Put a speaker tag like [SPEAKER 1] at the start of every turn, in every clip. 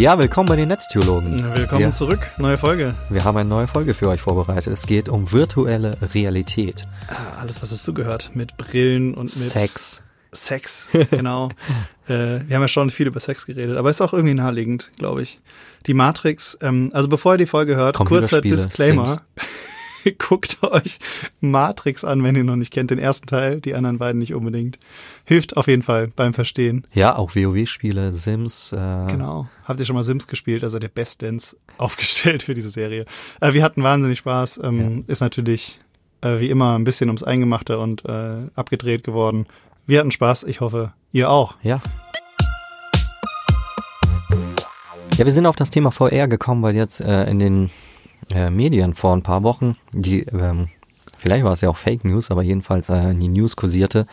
[SPEAKER 1] Ja, willkommen bei den Netztheologen.
[SPEAKER 2] Willkommen
[SPEAKER 1] wir,
[SPEAKER 2] zurück, neue Folge.
[SPEAKER 1] Wir haben eine neue Folge für euch vorbereitet. Es geht um virtuelle Realität.
[SPEAKER 2] Ah, alles, was dazugehört, mit Brillen und mit
[SPEAKER 1] Sex.
[SPEAKER 2] Sex, genau. äh, wir haben ja schon viel über Sex geredet, aber ist auch irgendwie naheliegend, glaube ich. Die Matrix, ähm, also bevor ihr die Folge hört, kurzer Disclaimer. Guckt euch Matrix an, wenn ihr noch nicht kennt, den ersten Teil, die anderen beiden nicht unbedingt. Hilft auf jeden Fall beim Verstehen.
[SPEAKER 1] Ja, auch WoW-Spiele, Sims. Äh
[SPEAKER 2] genau. Habt ihr schon mal Sims gespielt? Also der bestens aufgestellt für diese Serie. Äh, wir hatten wahnsinnig Spaß. Ähm, ja. Ist natürlich äh, wie immer ein bisschen ums Eingemachte und äh, abgedreht geworden. Wir hatten Spaß. Ich hoffe, ihr auch.
[SPEAKER 1] Ja. Ja, wir sind auf das Thema VR gekommen, weil jetzt äh, in den äh, Medien vor ein paar Wochen, die, ähm, vielleicht war es ja auch Fake News, aber jedenfalls äh, die News kursierte,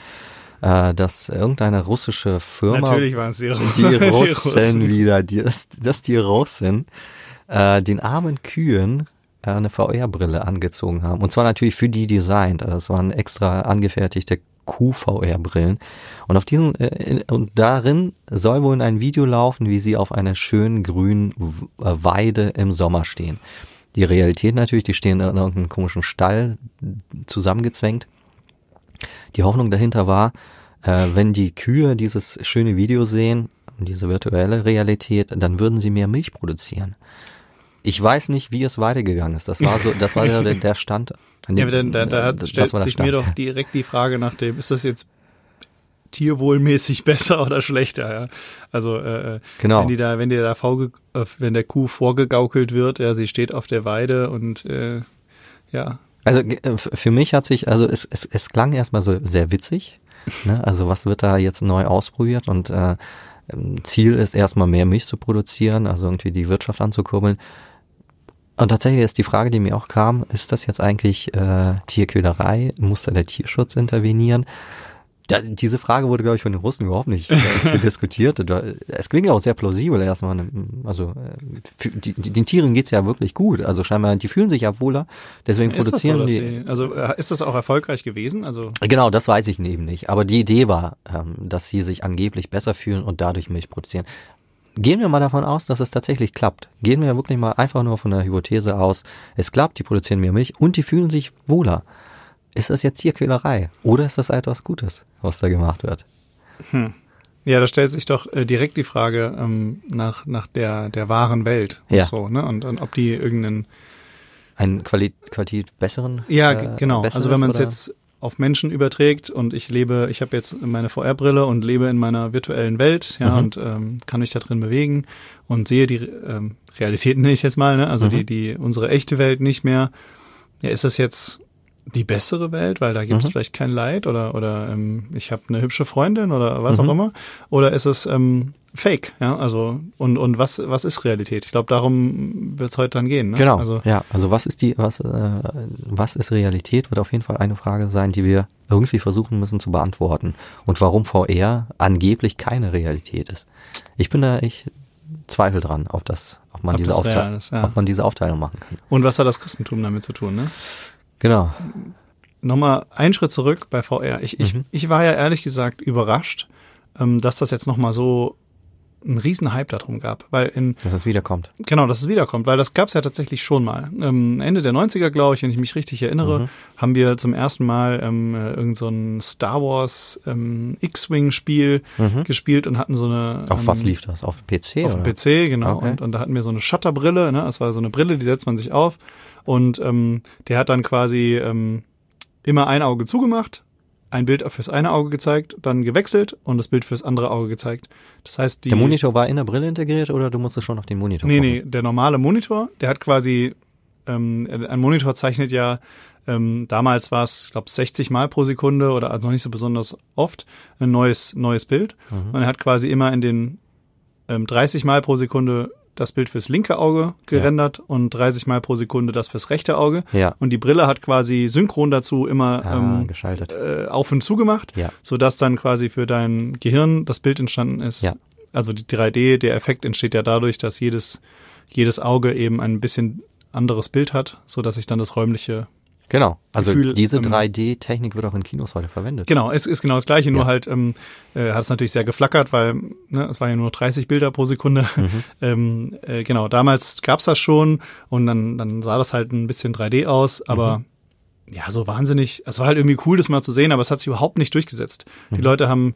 [SPEAKER 1] äh, dass irgendeine russische Firma,
[SPEAKER 2] Natürlich waren es die,
[SPEAKER 1] die Russen, Russen wieder, die, dass, dass die Russen äh, den armen Kühen äh, eine VR-Brille angezogen haben. Und zwar natürlich für die designt. Also das waren extra angefertigte Kuh-VR-Brillen. Und auf diesen äh, und darin soll wohl ein Video laufen, wie sie auf einer schönen grünen Weide im Sommer stehen. Die Realität natürlich, die stehen in irgendeinem komischen Stall zusammengezwängt. Die Hoffnung dahinter war, äh, wenn die Kühe dieses schöne Video sehen, diese virtuelle Realität, dann würden sie mehr Milch produzieren. Ich weiß nicht, wie es weitergegangen ist. Das war so, das war der, der Stand.
[SPEAKER 2] Ja, aber dann, da, da stellt sich mir doch direkt die Frage nach dem, ist das jetzt tierwohlmäßig besser oder schlechter. Ja? Also äh, äh, genau. wenn die da, wenn die da vorge äh, wenn der Kuh vorgegaukelt wird, ja, sie steht auf der Weide und äh, ja.
[SPEAKER 1] Also äh, für mich hat sich, also es, es, es klang erstmal so sehr witzig. Ne? Also was wird da jetzt neu ausprobiert und äh, ähm, Ziel ist erstmal mehr Milch zu produzieren, also irgendwie die Wirtschaft anzukurbeln. Und tatsächlich ist die Frage, die mir auch kam, ist das jetzt eigentlich äh, Tierquälerei? Muss da der Tierschutz intervenieren? Da, diese Frage wurde, glaube ich, von den Russen überhaupt nicht äh, diskutiert. Es klingt ja auch sehr plausibel erstmal. Also äh, die, die, den Tieren geht's ja wirklich gut. Also scheinbar, die fühlen sich ja wohler. Deswegen ist produzieren so, die.
[SPEAKER 2] Sie, also äh, ist das auch erfolgreich gewesen? Also
[SPEAKER 1] genau, das weiß ich eben nicht. Aber die Idee war, ähm, dass sie sich angeblich besser fühlen und dadurch Milch produzieren. Gehen wir mal davon aus, dass es tatsächlich klappt. Gehen wir wirklich mal einfach nur von der Hypothese aus, es klappt, die produzieren mehr Milch und die fühlen sich wohler. Ist das jetzt Tierquälerei? Oder ist das etwas Gutes, was da gemacht wird?
[SPEAKER 2] Hm. Ja, da stellt sich doch äh, direkt die Frage ähm, nach, nach der, der wahren Welt.
[SPEAKER 1] Ja.
[SPEAKER 2] So, ne? und, und ob die irgendeinen
[SPEAKER 1] einen Quali Qualität besseren?
[SPEAKER 2] Ja, äh, genau. Also wenn man es jetzt auf Menschen überträgt und ich lebe, ich habe jetzt meine VR-Brille und lebe in meiner virtuellen Welt, ja, mhm. und ähm, kann mich da drin bewegen und sehe die ähm, Realität nenne ich jetzt mal, ne? also mhm. die, die unsere echte Welt nicht mehr. Ja, ist das jetzt die bessere Welt, weil da gibt es mhm. vielleicht kein Leid oder oder ähm, ich habe eine hübsche Freundin oder was mhm. auch immer oder ist es ähm, Fake, ja, also und und was was ist Realität? Ich glaube, darum wird es heute dann gehen. Ne?
[SPEAKER 1] Genau.
[SPEAKER 2] Also
[SPEAKER 1] ja, also was ist die was äh, was ist Realität? Wird auf jeden Fall eine Frage sein, die wir irgendwie versuchen müssen zu beantworten und warum VR angeblich keine Realität ist. Ich bin da ich zweifel dran, ob das ob man ob diese Aufteilung ja. ob man diese Aufteilung machen kann.
[SPEAKER 2] Und was hat das Christentum damit zu tun, ne?
[SPEAKER 1] Genau.
[SPEAKER 2] Nochmal einen Schritt zurück bei VR. Ich, ich, mhm. ich war ja ehrlich gesagt überrascht, ähm, dass das jetzt nochmal so einen riesen Hype darum gab, weil in
[SPEAKER 1] dass es wiederkommt.
[SPEAKER 2] Genau, dass es wiederkommt, weil das gab es ja tatsächlich schon mal. Ähm, Ende der 90er, glaube ich, wenn ich mich richtig erinnere, mhm. haben wir zum ersten Mal ähm, irgend so ein Star Wars ähm, X-Wing-Spiel mhm. gespielt und hatten so eine.
[SPEAKER 1] Auf ähm, was lief das? Auf PC?
[SPEAKER 2] Auf
[SPEAKER 1] oder?
[SPEAKER 2] PC, genau. Okay. Und, und da hatten wir so eine Shutterbrille, ne? Das war so eine Brille, die setzt man sich auf und ähm, der hat dann quasi ähm, immer ein Auge zugemacht, ein Bild fürs eine Auge gezeigt, dann gewechselt und das Bild fürs andere Auge gezeigt. Das heißt, die.
[SPEAKER 1] Der Monitor war in der Brille integriert oder du musstest schon auf den Monitor?
[SPEAKER 2] Nee, nee, der normale Monitor, der hat quasi, ähm, ein Monitor zeichnet ja, ähm, damals war es, ich glaube, 60 Mal pro Sekunde oder noch nicht so besonders oft ein neues, neues Bild. Mhm. Und er hat quasi immer in den ähm, 30 Mal pro Sekunde das Bild fürs linke Auge gerendert ja. und 30 Mal pro Sekunde das fürs rechte Auge.
[SPEAKER 1] Ja.
[SPEAKER 2] Und die Brille hat quasi synchron dazu immer
[SPEAKER 1] ah, ähm, geschaltet.
[SPEAKER 2] Äh, auf und zu gemacht,
[SPEAKER 1] ja.
[SPEAKER 2] sodass dann quasi für dein Gehirn das Bild entstanden ist.
[SPEAKER 1] Ja.
[SPEAKER 2] Also die 3D, der Effekt entsteht ja dadurch, dass jedes, jedes Auge eben ein bisschen anderes Bild hat, sodass sich dann das räumliche
[SPEAKER 1] Genau. Also
[SPEAKER 2] Gefühl,
[SPEAKER 1] diese
[SPEAKER 2] ähm,
[SPEAKER 1] 3D-Technik wird auch in Kinos heute verwendet.
[SPEAKER 2] Genau, es ist genau das gleiche, nur
[SPEAKER 1] Ja.
[SPEAKER 2] halt ähm, äh, hat es natürlich sehr geflackert, weil ne, es war ja nur 30 Bilder pro Sekunde.
[SPEAKER 1] Mhm.
[SPEAKER 2] ähm, äh, genau, damals gab's das schon und dann, dann sah das halt ein bisschen 3D aus, aber
[SPEAKER 1] Mhm.
[SPEAKER 2] ja, so wahnsinnig, es war halt irgendwie cool, das mal zu sehen, aber es hat sich überhaupt nicht durchgesetzt. Die Leute haben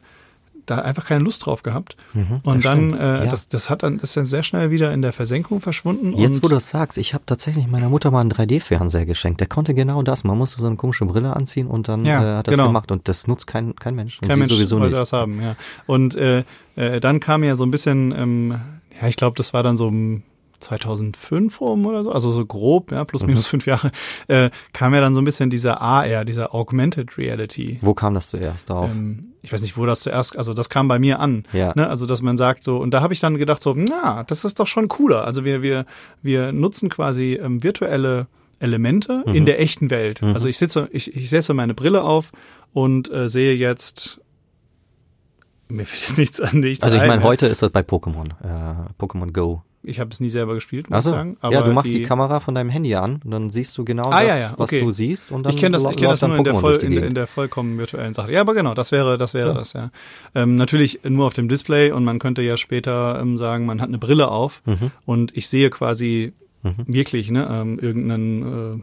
[SPEAKER 2] da einfach keine Lust drauf gehabt. und
[SPEAKER 1] Mhm. das
[SPEAKER 2] dann, äh,
[SPEAKER 1] Ja.
[SPEAKER 2] das, das hat dann, ist dann sehr schnell wieder in der Versenkung verschwunden.
[SPEAKER 1] Jetzt,
[SPEAKER 2] und
[SPEAKER 1] wo du das sagst, ich habe tatsächlich meiner Mutter mal einen 3D-Fernseher geschenkt. Der konnte genau das. Man musste so eine komische Brille anziehen und dann
[SPEAKER 2] Ja,
[SPEAKER 1] äh, hat das
[SPEAKER 2] genau.
[SPEAKER 1] gemacht. Und das nutzt kein, kein Mensch. Und
[SPEAKER 2] Kein Mensch
[SPEAKER 1] sowieso
[SPEAKER 2] wollte
[SPEAKER 1] nicht.
[SPEAKER 2] das haben, ja. Und äh, äh, dann kam ja so ein bisschen, ähm, ja, ich glaube, das war dann so um 2005 rum oder so, also so grob, ja,
[SPEAKER 1] Mhm.
[SPEAKER 2] plus minus fünf Jahre, äh, kam ja dann so ein bisschen dieser AR, dieser Augmented Reality.
[SPEAKER 1] Wo kam das zuerst auf?
[SPEAKER 2] Ähm, ich weiß nicht, wo das zuerst, also das kam bei mir an.
[SPEAKER 1] Ja.
[SPEAKER 2] Ne? Also, dass man sagt so, und da habe ich dann gedacht so, na, das ist doch schon cooler. Also wir, wir, wir nutzen quasi ähm, virtuelle Elemente
[SPEAKER 1] Mhm.
[SPEAKER 2] in der echten Welt. Also ich sitze, ich, ich setze meine Brille auf und äh, sehe jetzt mir fällt jetzt nichts an, nichts
[SPEAKER 1] also ich
[SPEAKER 2] ein,
[SPEAKER 1] meine, heute ist das bei Pokémon. Äh, Pokémon Go.
[SPEAKER 2] Ich habe es nie selber gespielt, muss
[SPEAKER 1] Achso.
[SPEAKER 2] ich sagen. Aber
[SPEAKER 1] Ja, du machst die, Kamera von deinem Handy an und dann siehst du genau
[SPEAKER 2] Ah,
[SPEAKER 1] das,
[SPEAKER 2] ja, ja,
[SPEAKER 1] was
[SPEAKER 2] okay.
[SPEAKER 1] du siehst und dann
[SPEAKER 2] ich kenne das, ich kenn das nur in der, voll,
[SPEAKER 1] die
[SPEAKER 2] in, in der vollkommen virtuellen Sache. Ja, aber genau, das wäre, das wäre
[SPEAKER 1] Ja.
[SPEAKER 2] das, ja. Ähm, natürlich nur auf dem Display und man könnte ja später ähm, sagen, man hat eine Brille auf
[SPEAKER 1] Mhm.
[SPEAKER 2] und ich sehe quasi wirklich, ne, ähm, irgendeinen, äh,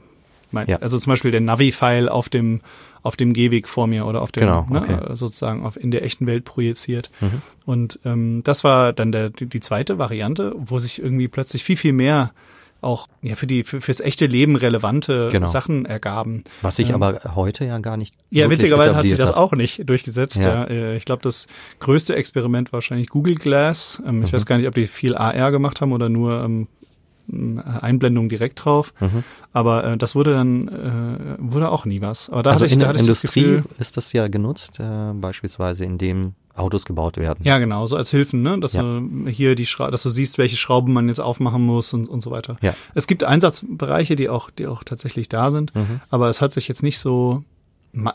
[SPEAKER 2] mein, also zum Beispiel der Navi-File auf dem, auf dem Gehweg vor mir oder auf dem,
[SPEAKER 1] Genau,
[SPEAKER 2] ne,
[SPEAKER 1] okay.
[SPEAKER 2] äh, sozusagen auf, in der echten Welt projiziert.
[SPEAKER 1] Mhm.
[SPEAKER 2] Und ähm, das war dann der, die, zweite Variante, wo sich irgendwie plötzlich viel, viel mehr auch ja für die für, fürs echte Leben relevante
[SPEAKER 1] Genau.
[SPEAKER 2] Sachen ergaben.
[SPEAKER 1] Was sich
[SPEAKER 2] Ähm,
[SPEAKER 1] aber heute ja gar nicht
[SPEAKER 2] ja, witzigerweise hat sich das auch nicht durchgesetzt. Ja.
[SPEAKER 1] Ja.
[SPEAKER 2] Äh, Ich glaube, das größte Experiment war wahrscheinlich Google Glass. Ähm, Ich
[SPEAKER 1] Mhm.
[SPEAKER 2] weiß gar nicht, ob die viel AR gemacht haben oder nur ähm, Einblendung direkt drauf.
[SPEAKER 1] Mhm.
[SPEAKER 2] Aber äh, das wurde dann äh, wurde auch nie was. Aber da
[SPEAKER 1] also
[SPEAKER 2] hatte ich,
[SPEAKER 1] in
[SPEAKER 2] da
[SPEAKER 1] der
[SPEAKER 2] hatte das
[SPEAKER 1] Industrie
[SPEAKER 2] Gefühl,
[SPEAKER 1] ist das ja genutzt, äh, beispielsweise indem Autos gebaut werden.
[SPEAKER 2] ja genau, so als Hilfen, ne, dass
[SPEAKER 1] Ja.
[SPEAKER 2] du hier die Schra dass du siehst, welche Schrauben man jetzt aufmachen muss und, und so weiter.
[SPEAKER 1] Ja.
[SPEAKER 2] Es gibt Einsatzbereiche, die auch die auch tatsächlich da sind,
[SPEAKER 1] Mhm.
[SPEAKER 2] aber es hat sich jetzt nicht so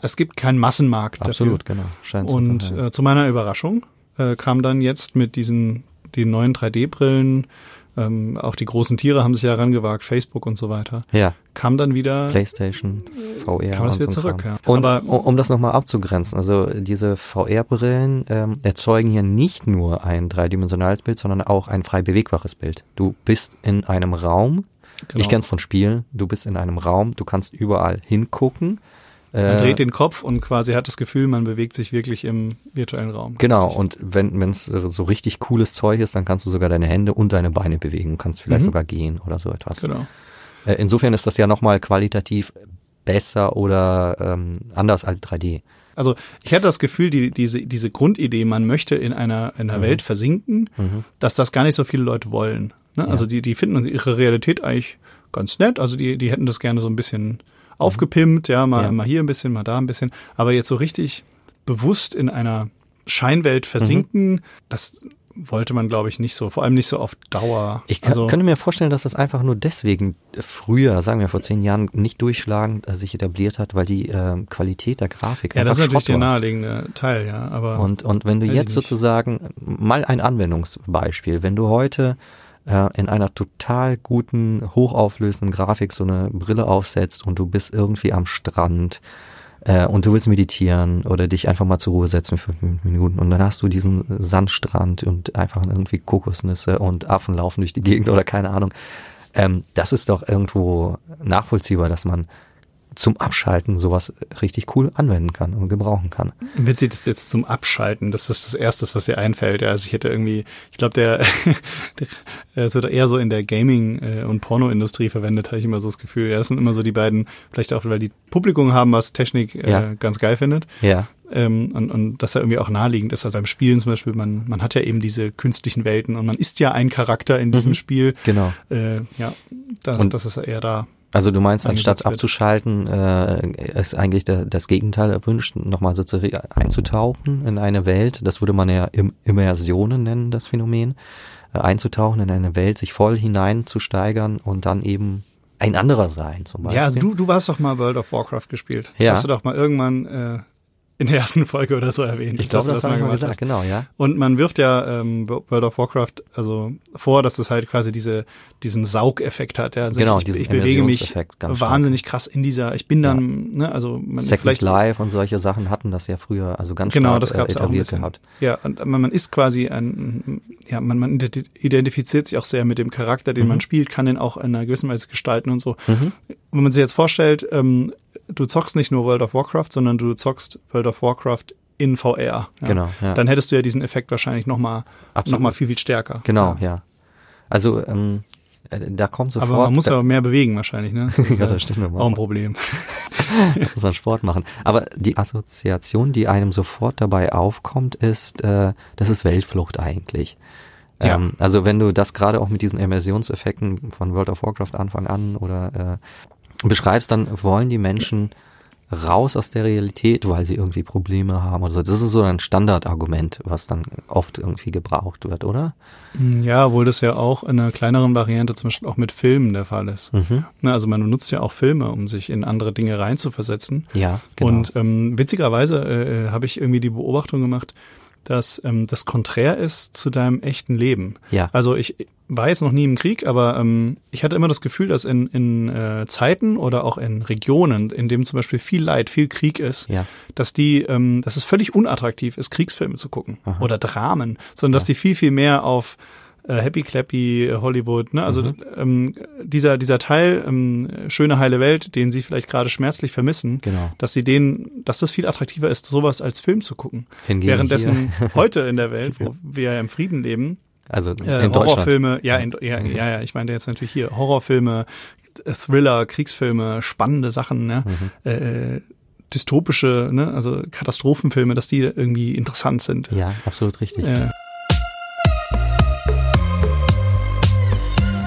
[SPEAKER 2] es gibt keinen Massenmarkt dafür.
[SPEAKER 1] Absolut, genau. Scheint so
[SPEAKER 2] Und
[SPEAKER 1] zu sein.
[SPEAKER 2] äh, zu meiner Überraschung äh, kam dann jetzt mit diesen den neuen 3D-Brillen, ähm, auch die großen Tiere haben sich ja herangewagt, Facebook und so weiter,
[SPEAKER 1] ja,
[SPEAKER 2] kam dann wieder
[SPEAKER 1] PlayStation, VR.
[SPEAKER 2] kam das wieder
[SPEAKER 1] so
[SPEAKER 2] zurück. Ja.
[SPEAKER 1] Und
[SPEAKER 2] Aber
[SPEAKER 1] um, um das nochmal abzugrenzen, also diese VR-Brillen ähm, erzeugen hier nicht nur ein dreidimensionales Bild, sondern auch ein frei bewegbares Bild. Du bist in einem Raum,
[SPEAKER 2] Genau.
[SPEAKER 1] ich kenn's von Spielen, du bist in einem Raum, du kannst überall hingucken.
[SPEAKER 2] Man
[SPEAKER 1] Äh,
[SPEAKER 2] dreht den Kopf und quasi hat das Gefühl, man bewegt sich wirklich im virtuellen Raum.
[SPEAKER 1] Genau,
[SPEAKER 2] Richtig.
[SPEAKER 1] und wenn es so richtig cooles Zeug ist, dann kannst du sogar deine Hände und deine Beine bewegen, kannst vielleicht
[SPEAKER 2] Mhm.
[SPEAKER 1] sogar gehen oder so etwas.
[SPEAKER 2] Genau.
[SPEAKER 1] Äh, insofern ist das ja nochmal qualitativ besser oder ähm, anders als 3D.
[SPEAKER 2] Also ich hatte das Gefühl, die, diese, diese Grundidee, man möchte in einer, in einer Welt versinken, dass das gar nicht so viele Leute wollen. Ne? Also die, die finden ihre Realität eigentlich ganz nett. Also die, die hätten das gerne so ein bisschen aufgepimpt, ja, mal,
[SPEAKER 1] Ja.
[SPEAKER 2] mal hier ein bisschen, mal da ein bisschen. Aber jetzt so richtig bewusst in einer Scheinwelt versinken, das wollte man, glaube ich, nicht so. Vor allem nicht so auf Dauer.
[SPEAKER 1] Ich kann,
[SPEAKER 2] also,
[SPEAKER 1] könnte mir vorstellen, dass das einfach nur deswegen früher, sagen wir vor zehn Jahren, nicht durchschlagend äh, sich etabliert hat, weil die ähm, Qualität der Grafik
[SPEAKER 2] ja, das ist natürlich der naheliegende Teil, ja. Aber
[SPEAKER 1] Und, und wenn du jetzt sozusagen, mal ein Anwendungsbeispiel, wenn du heute äh, in einer total guten, hochauflösenden Grafik so eine Brille aufsetzt und du bist irgendwie am Strand äh, und du willst meditieren oder dich einfach mal zur Ruhe setzen für fünf Minuten und dann hast du diesen Sandstrand und einfach irgendwie Kokosnüsse und Affen laufen durch die Gegend oder keine Ahnung. Ähm, das ist doch irgendwo nachvollziehbar, dass man zum Abschalten sowas richtig cool anwenden kann und gebrauchen kann.
[SPEAKER 2] Witzig, das jetzt zum Abschalten, das ist das Erste, was dir einfällt. Ja, also ich hätte irgendwie, ich glaube, der, der es wird eher so in der Gaming- äh, und Pornoindustrie verwendet, habe ich immer so das Gefühl. Ja, das sind immer so die beiden, vielleicht auch, weil die Publikum haben, was Technik äh,
[SPEAKER 1] Ja.
[SPEAKER 2] ganz geil findet.
[SPEAKER 1] Ja.
[SPEAKER 2] Ähm, und, und das ja irgendwie auch naheliegend ist. Also beim Spielen zum Beispiel, man, man hat ja eben diese künstlichen Welten und man ist ja ein Charakter in diesem Spiel.
[SPEAKER 1] Genau.
[SPEAKER 2] Äh, ja, das,
[SPEAKER 1] Und-
[SPEAKER 2] das ist eher da.
[SPEAKER 1] Also du meinst, anstatt abzuschalten, äh, ist eigentlich der, das Gegenteil erwünscht, nochmal so zu einzutauchen in eine Welt. Das würde man ja Im Immersionen nennen, das Phänomen. Äh, einzutauchen in eine Welt, sich voll hineinzusteigern und dann eben ein anderer sein zum Beispiel.
[SPEAKER 2] Ja, also du, du hast doch mal World of Warcraft gespielt. Das
[SPEAKER 1] Ja.
[SPEAKER 2] hast du doch mal irgendwann äh, in der ersten Folge oder so erwähnt.
[SPEAKER 1] Ich glaube, das, das haben wir gesagt, hast. genau, ja.
[SPEAKER 2] Und man wirft ja ähm, World of Warcraft also vor, dass es halt quasi diese diesen Saugeffekt hat. Ja. Also
[SPEAKER 1] genau,
[SPEAKER 2] ich,
[SPEAKER 1] diesen
[SPEAKER 2] ich bewege mich wahnsinnig stark. krass in dieser. Ich bin dann, ja. ne, also
[SPEAKER 1] man Second vielleicht Life und solche Sachen hatten das ja früher, also ganz
[SPEAKER 2] genau,
[SPEAKER 1] stark
[SPEAKER 2] das gab's
[SPEAKER 1] äh, etabliert
[SPEAKER 2] auch
[SPEAKER 1] gehabt.
[SPEAKER 2] Ja, und man, man ist quasi ein, ja, man, man identifiziert sich auch sehr mit dem Charakter, den mhm. man spielt, kann den auch in einer gewissen Weise gestalten und so. Mhm. Wenn man sich jetzt vorstellt, ähm, du zockst nicht nur World of Warcraft, sondern du zockst World of Warcraft in VR. Ja.
[SPEAKER 1] Genau. Ja.
[SPEAKER 2] Dann hättest du ja diesen Effekt wahrscheinlich nochmal noch mal viel, viel stärker.
[SPEAKER 1] Genau, ja. ja. Also ähm, äh, da kommt sofort.
[SPEAKER 2] Aber man muss ja mehr bewegen wahrscheinlich, ne?
[SPEAKER 1] Das ja, das stimmt.
[SPEAKER 2] Auch ein Problem.
[SPEAKER 1] muss man Sport machen. Aber die Assoziation, die einem sofort dabei aufkommt, ist, äh, das ist Weltflucht eigentlich. Ja. Ähm, also wenn du das gerade auch mit diesen Immersionseffekten von World of Warcraft Anfang an oder äh, beschreibst, dann wollen die Menschen raus aus der Realität, weil sie irgendwie Probleme haben oder so. Das ist so ein Standardargument, was dann oft irgendwie gebraucht wird, oder?
[SPEAKER 2] Ja, obwohl das ja auch in einer kleineren Variante zum Beispiel auch mit Filmen der Fall ist. Mhm. Also man benutzt ja auch Filme, um sich in andere Dinge reinzuversetzen.
[SPEAKER 1] Ja, genau.
[SPEAKER 2] Und ähm, witzigerweise äh, habe ich irgendwie die Beobachtung gemacht, dass ähm, das konträr ist zu deinem echten Leben.
[SPEAKER 1] Ja.
[SPEAKER 2] Also ich war jetzt noch nie im Krieg, aber ähm, ich hatte immer das Gefühl, dass in, in äh, Zeiten oder auch in Regionen, in dem zum Beispiel viel Leid, viel Krieg ist,
[SPEAKER 1] ja.
[SPEAKER 2] dass die, ähm, dass es völlig unattraktiv ist, Kriegsfilme zu gucken Aha. oder Dramen, sondern ja. dass die viel, viel mehr auf äh, Happy Clappy äh, Hollywood, ne? Also mhm. ähm, dieser dieser Teil ähm, schöne heile Welt, den sie vielleicht gerade schmerzlich vermissen,
[SPEAKER 1] genau.
[SPEAKER 2] dass sie den, dass das viel attraktiver ist, sowas als Film zu gucken.
[SPEAKER 1] Hingegen
[SPEAKER 2] Währenddessen heute in der Welt, wo wir ja im Frieden leben,
[SPEAKER 1] also
[SPEAKER 2] äh, Horrorfilme, ja, in, ja, ja, ja, ich meine jetzt natürlich hier Horrorfilme, Thriller, Kriegsfilme, spannende Sachen, ne? Mhm. Äh, dystopische, ne, also Katastrophenfilme, dass die irgendwie interessant sind.
[SPEAKER 1] Ja, absolut richtig.
[SPEAKER 2] Ja.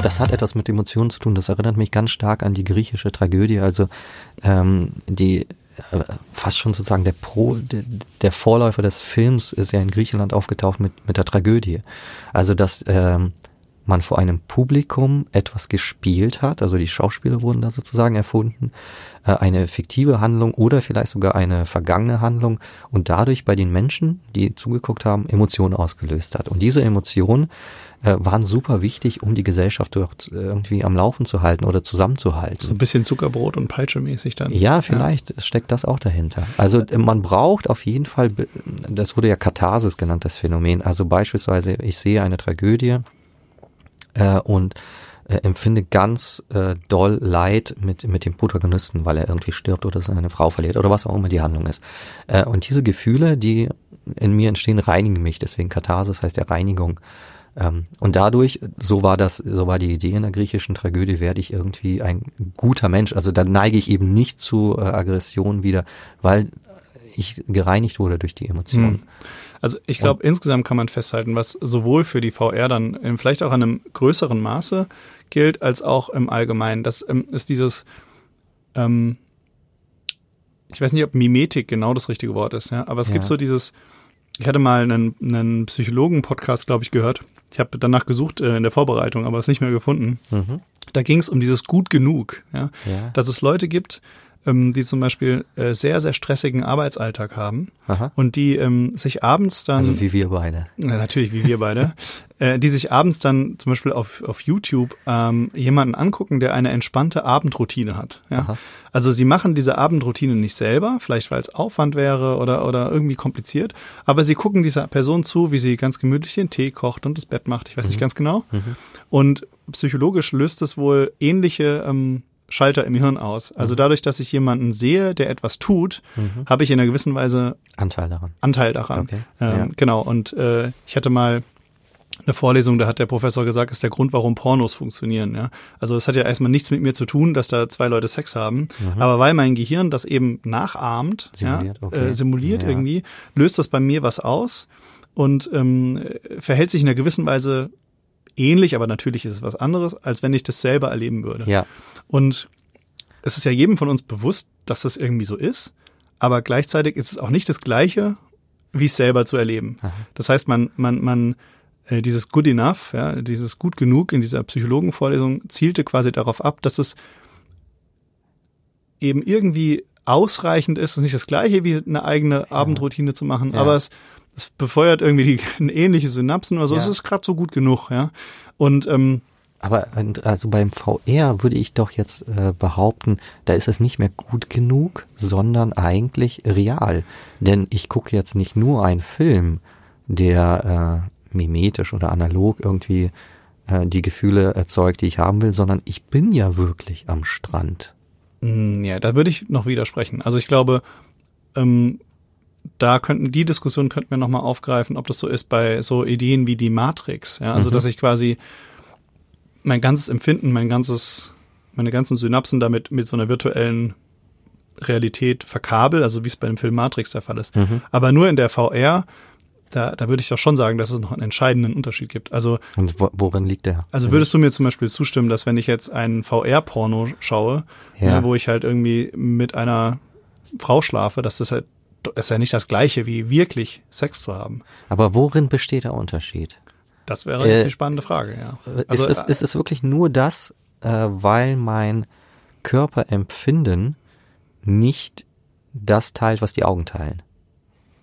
[SPEAKER 1] Das hat etwas mit Emotionen zu tun. Das erinnert mich ganz stark an die griechische Tragödie. Also ähm, die äh, fast schon sozusagen der Pro, der, Vorläufer des Films ist ja in Griechenland aufgetaucht mit mit der Tragödie. Also dass ähm, man vor einem Publikum etwas gespielt hat, also die Schauspieler wurden da sozusagen erfunden, äh, eine fiktive Handlung oder vielleicht sogar eine vergangene Handlung und dadurch bei den Menschen, die zugeguckt haben, Emotionen ausgelöst hat. Und diese Emotionen äh, waren super wichtig, um die Gesellschaft dort irgendwie am Laufen zu halten oder zusammenzuhalten.
[SPEAKER 2] So ein bisschen Zuckerbrot und Peitsche mäßig dann.
[SPEAKER 1] Ja, vielleicht ja. steckt das auch dahinter. Also äh, man braucht auf jeden Fall, das wurde ja Katharsis genannt, das Phänomen. Also beispielsweise, ich sehe eine Tragödie äh, und äh, empfinde ganz äh, doll Leid mit, mit dem Protagonisten, weil er irgendwie stirbt oder seine Frau verliert oder was auch immer die Handlung ist. Äh, und diese Gefühle, die in mir entstehen, reinigen mich. Deswegen Katharsis heißt ja Reinigung. Ähm, und dadurch, so war das, so war die Idee in der griechischen Tragödie, werde ich irgendwie ein guter Mensch. Also da neige ich eben nicht zu äh, Aggression wieder, weil ich gereinigt wurde durch die Emotionen. Hm.
[SPEAKER 2] Also ich glaube, insgesamt kann man festhalten, was sowohl für die VR dann in, vielleicht auch in einem größeren Maße gilt, als auch im Allgemeinen. Das ähm, ist dieses, ähm, ich weiß nicht, ob Mimetik genau das richtige Wort ist, ja, aber es ja. gibt so dieses, ich hatte mal einen, einen Psychologen-Podcast, glaube ich, gehört. Ich habe danach gesucht äh, in der Vorbereitung, aber es nicht mehr gefunden. Mhm. Da ging es um dieses gut genug, ja?
[SPEAKER 1] ja.
[SPEAKER 2] dass es Leute gibt, ähm, die zum Beispiel äh, sehr, sehr stressigen Arbeitsalltag haben
[SPEAKER 1] Aha.
[SPEAKER 2] und die ähm, sich abends dann.
[SPEAKER 1] Also wie wir beide.
[SPEAKER 2] Ja, natürlich, wie wir beide. äh, die sich abends dann zum Beispiel auf, auf YouTube ähm, jemanden angucken, der eine entspannte Abendroutine hat. Ja? Aha. Also sie machen diese Abendroutine nicht selber, vielleicht weil es Aufwand wäre oder, oder irgendwie kompliziert, aber sie gucken dieser Person zu, wie sie ganz gemütlich den Tee kocht und das Bett macht, ich weiß mhm. nicht ganz genau. Mhm. Und psychologisch löst es wohl ähnliche ähm, Schalter im Hirn aus. Also mhm. dadurch, dass ich jemanden sehe, der etwas tut, mhm. habe ich in einer gewissen Weise
[SPEAKER 1] Anteil daran.
[SPEAKER 2] Anteil daran.
[SPEAKER 1] Okay.
[SPEAKER 2] Ähm, ja. Genau. Und äh, ich hatte mal eine Vorlesung, da hat der Professor gesagt, ist der Grund, warum Pornos funktionieren. Ja? Also es hat ja erstmal nichts mit mir zu tun, dass da zwei Leute Sex haben, mhm. aber weil mein Gehirn das eben nachahmt,
[SPEAKER 1] simuliert,
[SPEAKER 2] ja,
[SPEAKER 1] okay.
[SPEAKER 2] äh, simuliert ja. irgendwie, löst das bei mir was aus und ähm, verhält sich in einer gewissen Weise ähnlich, aber natürlich ist es was anderes, als wenn ich das selber erleben würde.
[SPEAKER 1] Ja.
[SPEAKER 2] Und es ist ja jedem von uns bewusst, dass das irgendwie so ist, aber gleichzeitig ist es auch nicht das Gleiche, wie es selber zu erleben.
[SPEAKER 1] Aha.
[SPEAKER 2] Das heißt, man, man, man, äh, dieses Good Enough, ja, dieses gut genug in dieser Psychologenvorlesung zielte quasi darauf ab, dass es eben irgendwie ausreichend ist. Es ist nicht das gleiche wie eine eigene ja. Abendroutine zu machen, ja. aber es, es befeuert irgendwie die, ähnliche Synapsen oder so. Ja. Es ist gerade so gut genug, ja. Und ähm,
[SPEAKER 1] aber also beim VR würde ich doch jetzt äh, behaupten, da ist es nicht mehr gut genug, sondern eigentlich real. Denn ich gucke jetzt nicht nur einen Film, der äh, mimetisch oder analog irgendwie äh, die Gefühle erzeugt, die ich haben will, sondern ich bin ja wirklich am Strand.
[SPEAKER 2] Mm, ja, da würde ich noch widersprechen. Also ich glaube, ähm, da könnten die Diskussion könnten wir nochmal aufgreifen, ob das so ist bei so Ideen wie die Matrix. Ja? Also mhm. dass ich quasi mein ganzes Empfinden, mein ganzes, meine ganzen Synapsen damit mit so einer virtuellen Realität verkabel, also wie es bei dem Film Matrix der Fall ist. Mhm. Aber nur in der VR, da, da würde ich doch schon sagen, dass es noch einen entscheidenden Unterschied gibt. Also
[SPEAKER 1] und worin liegt der?
[SPEAKER 2] Also würdest du mir zum Beispiel zustimmen, dass wenn ich jetzt einen VR-Porno schaue, ja. ne, wo ich halt irgendwie mit einer Frau schlafe, dass das halt ist ja nicht das gleiche wie wirklich Sex zu haben.
[SPEAKER 1] Aber worin besteht der Unterschied?
[SPEAKER 2] Das wäre äh, jetzt die spannende Frage, ja.
[SPEAKER 1] Also, ist, es, ist es wirklich nur das, äh, weil mein Körperempfinden nicht das teilt, was die Augen teilen?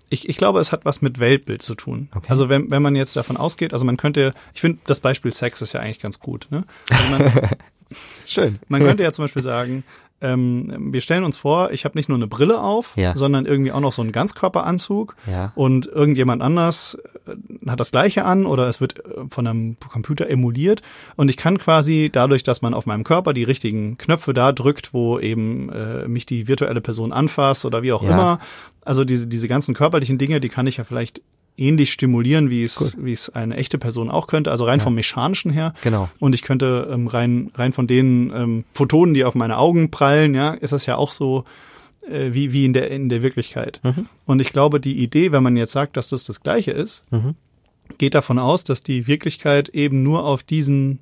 [SPEAKER 2] Ich, ich glaube, es hat was mit Weltbild zu tun. Okay. Also wenn, wenn man jetzt davon ausgeht, also man könnte, ich finde, das Beispiel Sex ist ja eigentlich ganz gut. Ne? Also man, Schön. Man könnte ja zum Beispiel sagen, ähm, wir stellen uns vor, ich habe nicht nur eine Brille auf, ja. sondern irgendwie auch noch so einen Ganzkörperanzug ja. und irgendjemand anders äh, hat das gleiche an oder es wird äh, von einem Computer emuliert und ich kann quasi dadurch, dass man auf meinem Körper die richtigen Knöpfe da drückt, wo eben äh, mich die virtuelle Person anfasst oder wie auch ja. immer, also diese, diese ganzen körperlichen Dinge, die kann ich ja vielleicht ähnlich stimulieren, wie es, cool. wie es eine echte Person auch könnte, also rein ja. vom Mechanischen her.
[SPEAKER 1] Genau.
[SPEAKER 2] Und ich könnte ähm, rein, rein von den ähm, Photonen, die auf meine Augen prallen, ja, ist das ja auch so äh, wie, wie in der, in der Wirklichkeit. Mhm. Und ich glaube, die Idee, wenn man jetzt sagt, dass das das Gleiche ist, mhm. geht davon aus, dass die Wirklichkeit eben nur auf diesen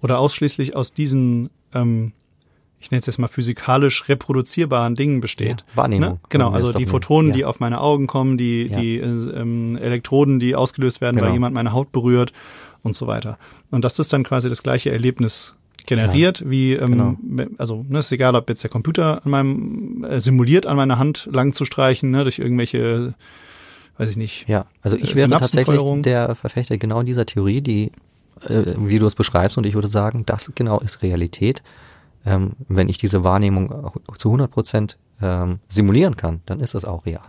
[SPEAKER 2] oder ausschließlich aus diesen ähm, ich nenne es jetzt mal physikalisch reproduzierbaren Dingen besteht.
[SPEAKER 1] Ja, Wahrnehmung. Ne?
[SPEAKER 2] Genau, also die Photonen, ja. die auf meine Augen kommen, die, ja. die äh, ähm, Elektroden, die ausgelöst werden, genau. weil jemand meine Haut berührt und so weiter. Und dass das dann quasi das gleiche Erlebnis generiert, wie ähm, genau. also ne, ist egal, ob jetzt der Computer an meinem äh, simuliert an meiner Hand lang zu streichen, ne, durch irgendwelche weiß ich nicht.
[SPEAKER 1] Ja, also ich wäre tatsächlich der Verfechter genau dieser Theorie, die äh, wie du es beschreibst und ich würde sagen, das genau ist Realität ähm, wenn ich diese Wahrnehmung zu 100 Prozent ähm, simulieren kann, dann ist das auch real.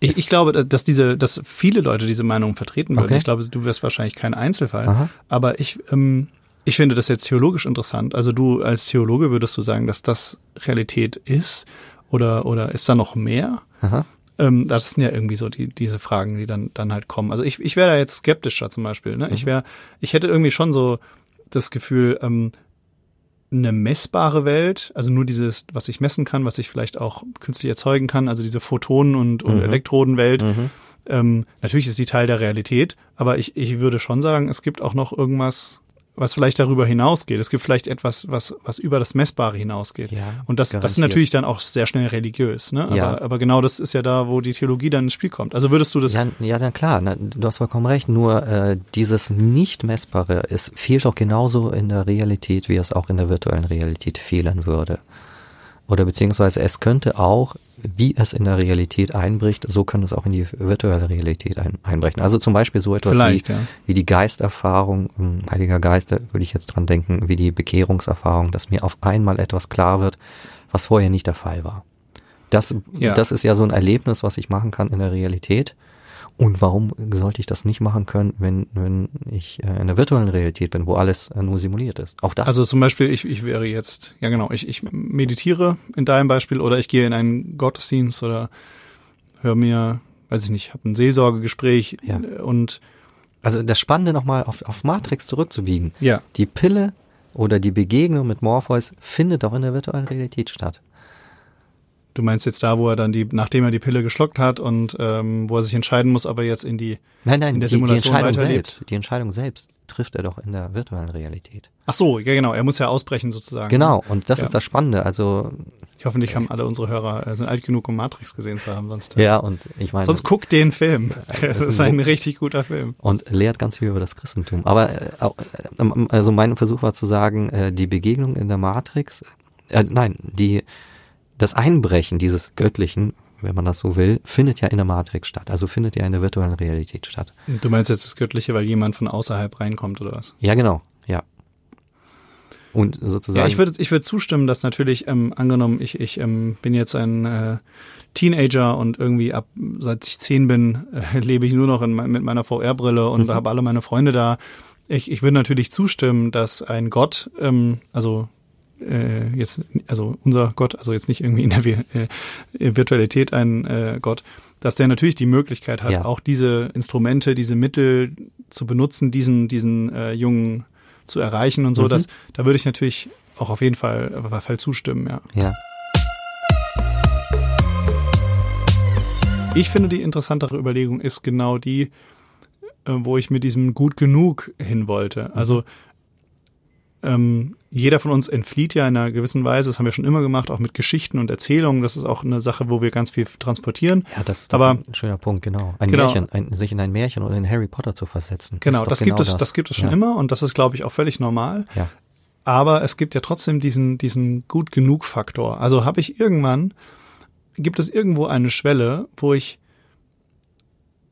[SPEAKER 2] Ich, ich glaube, dass diese, dass viele Leute diese Meinung vertreten würden. Okay. Ich glaube, du wirst wahrscheinlich kein Einzelfall. Aha. Aber ich, ähm, ich finde das jetzt theologisch interessant. Also du als Theologe würdest du sagen, dass das Realität ist oder oder ist da noch mehr? Aha. Ähm, das sind ja irgendwie so die diese Fragen, die dann dann halt kommen. Also ich ich wäre da jetzt skeptischer zum Beispiel. Ne? Mhm. Ich wäre, ich hätte irgendwie schon so das Gefühl, ähm, eine messbare Welt, also nur dieses, was ich messen kann, was ich vielleicht auch künstlich erzeugen kann, also diese Photonen- und, und mhm. Elektrodenwelt. Mhm. Ähm, natürlich ist sie Teil der Realität, aber ich, ich würde schon sagen, es gibt auch noch irgendwas, was vielleicht darüber hinausgeht. Es gibt vielleicht etwas, was, was über das Messbare hinausgeht. Ja, und das, das ist natürlich dann auch sehr schnell religiös. Ne? Aber, ja. aber genau das ist ja da, wo die Theologie dann ins Spiel kommt. Also würdest du das.
[SPEAKER 1] Ja, ja na klar, na, du hast vollkommen recht. Nur äh, dieses Nicht-Messbare, es fehlt auch genauso in der Realität, wie es auch in der virtuellen Realität fehlen würde. Oder beziehungsweise es könnte auch, wie es in der Realität einbricht, so kann es auch in die virtuelle Realität ein, einbrechen. Also zum Beispiel so etwas wie, ja. wie die Geisterfahrung, ähm, Heiliger Geist, würde ich jetzt dran denken, wie die Bekehrungserfahrung, dass mir auf einmal etwas klar wird, was vorher nicht der Fall war. Das, ja. das ist ja so ein Erlebnis, was ich machen kann in der Realität. Und warum sollte ich das nicht machen können, wenn, wenn ich äh, in der virtuellen Realität bin, wo alles äh, nur simuliert ist? Auch das.
[SPEAKER 2] Also zum Beispiel, ich, ich wäre jetzt, ja genau, ich, ich meditiere in deinem Beispiel oder ich gehe in einen Gottesdienst oder höre mir, weiß ich nicht, habe ein Seelsorgegespräch ja. und
[SPEAKER 1] also das Spannende nochmal auf, auf Matrix zurückzubiegen.
[SPEAKER 2] Ja.
[SPEAKER 1] Die Pille oder die Begegnung mit Morpheus findet auch in der virtuellen Realität statt.
[SPEAKER 2] Du meinst jetzt da, wo er dann die, nachdem er die Pille geschluckt hat und ähm, wo er sich entscheiden muss, ob er jetzt in die
[SPEAKER 1] nein, nein, in der die, Simulation die Entscheidung selbst, die Entscheidung selbst trifft er doch in der virtuellen Realität.
[SPEAKER 2] Ach so, ja genau, er muss ja ausbrechen sozusagen.
[SPEAKER 1] Genau, und das ja. ist das Spannende. Also
[SPEAKER 2] ich hoffentlich haben alle unsere Hörer äh, sind alt genug, um Matrix gesehen zu haben, sonst.
[SPEAKER 1] Äh, ja, und ich meine.
[SPEAKER 2] Sonst guckt den Film. Das, ist ein richtig guter Film.
[SPEAKER 1] Und lehrt ganz viel über das Christentum. Aber äh, also mein Versuch war zu sagen, die Begegnung in der Matrix, äh, nein, die das Einbrechen dieses Göttlichen, wenn man das so will, findet ja in der Matrix statt. Also findet ja in der virtuellen Realität statt.
[SPEAKER 2] Du meinst jetzt das Göttliche, weil jemand von außerhalb reinkommt oder was?
[SPEAKER 1] Ja, genau. Ja. Und sozusagen.
[SPEAKER 2] Ja, ich würde ich würde zustimmen, dass natürlich ähm, angenommen, ich ich ähm, bin jetzt ein äh, Teenager und irgendwie ab seit ich zehn bin äh, lebe ich nur noch in, mit meiner VR-Brille und mhm. habe alle meine Freunde da. Ich ich würde natürlich zustimmen, dass ein Gott, ähm, also äh, jetzt, also unser Gott, also jetzt nicht irgendwie in der äh, Virtualität ein äh, Gott, dass der natürlich die Möglichkeit hat, ja. auch diese Instrumente, diese Mittel zu benutzen, diesen, diesen äh, Jungen zu erreichen und so, mhm. dass da würde ich natürlich auch auf jeden Fall, auf jeden Fall zustimmen, ja.
[SPEAKER 1] Ja.
[SPEAKER 2] Ich finde, die interessantere Überlegung ist genau die, äh, wo ich mit diesem gut genug hin wollte. Also ähm, jeder von uns entflieht ja in einer gewissen Weise, das haben wir schon immer gemacht, auch mit Geschichten und Erzählungen. Das ist auch eine Sache, wo wir ganz viel transportieren.
[SPEAKER 1] Ja, das ist Aber, ein schöner Punkt, genau. Ein genau. Märchen, ein, sich in ein Märchen oder in Harry Potter zu versetzen.
[SPEAKER 2] Genau, das, das genau gibt es, das. das gibt es schon ja. immer und das ist, glaube ich, auch völlig normal.
[SPEAKER 1] Ja.
[SPEAKER 2] Aber es gibt ja trotzdem diesen, diesen gut genug Faktor. Also habe ich irgendwann, gibt es irgendwo eine Schwelle, wo ich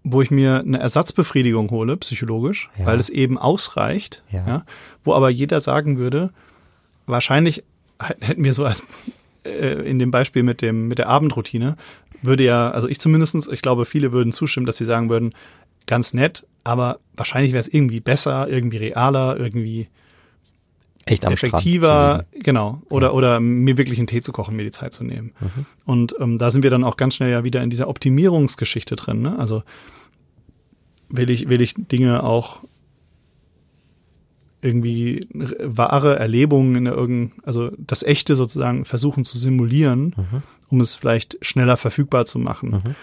[SPEAKER 2] wo ich mir eine Ersatzbefriedigung hole, psychologisch, ja. weil es eben ausreicht, ja. ja. wo aber jeder sagen würde, wahrscheinlich hätten wir so als äh, in dem Beispiel mit dem mit der Abendroutine würde ja, also ich zumindestens, ich glaube, viele würden zustimmen, dass sie sagen würden, ganz nett, aber wahrscheinlich wäre es irgendwie besser, irgendwie realer, irgendwie
[SPEAKER 1] Echt am
[SPEAKER 2] effektiver, genau, oder oder mir wirklich einen Tee zu kochen, mir die Zeit zu nehmen. Mhm. Und ähm, da sind wir dann auch ganz schnell ja wieder in dieser Optimierungsgeschichte drin. Ne? Also will ich will ich Dinge auch irgendwie wahre Erlebungen in irgendein, also das Echte sozusagen versuchen zu simulieren, mhm. um es vielleicht schneller verfügbar zu machen. Mhm.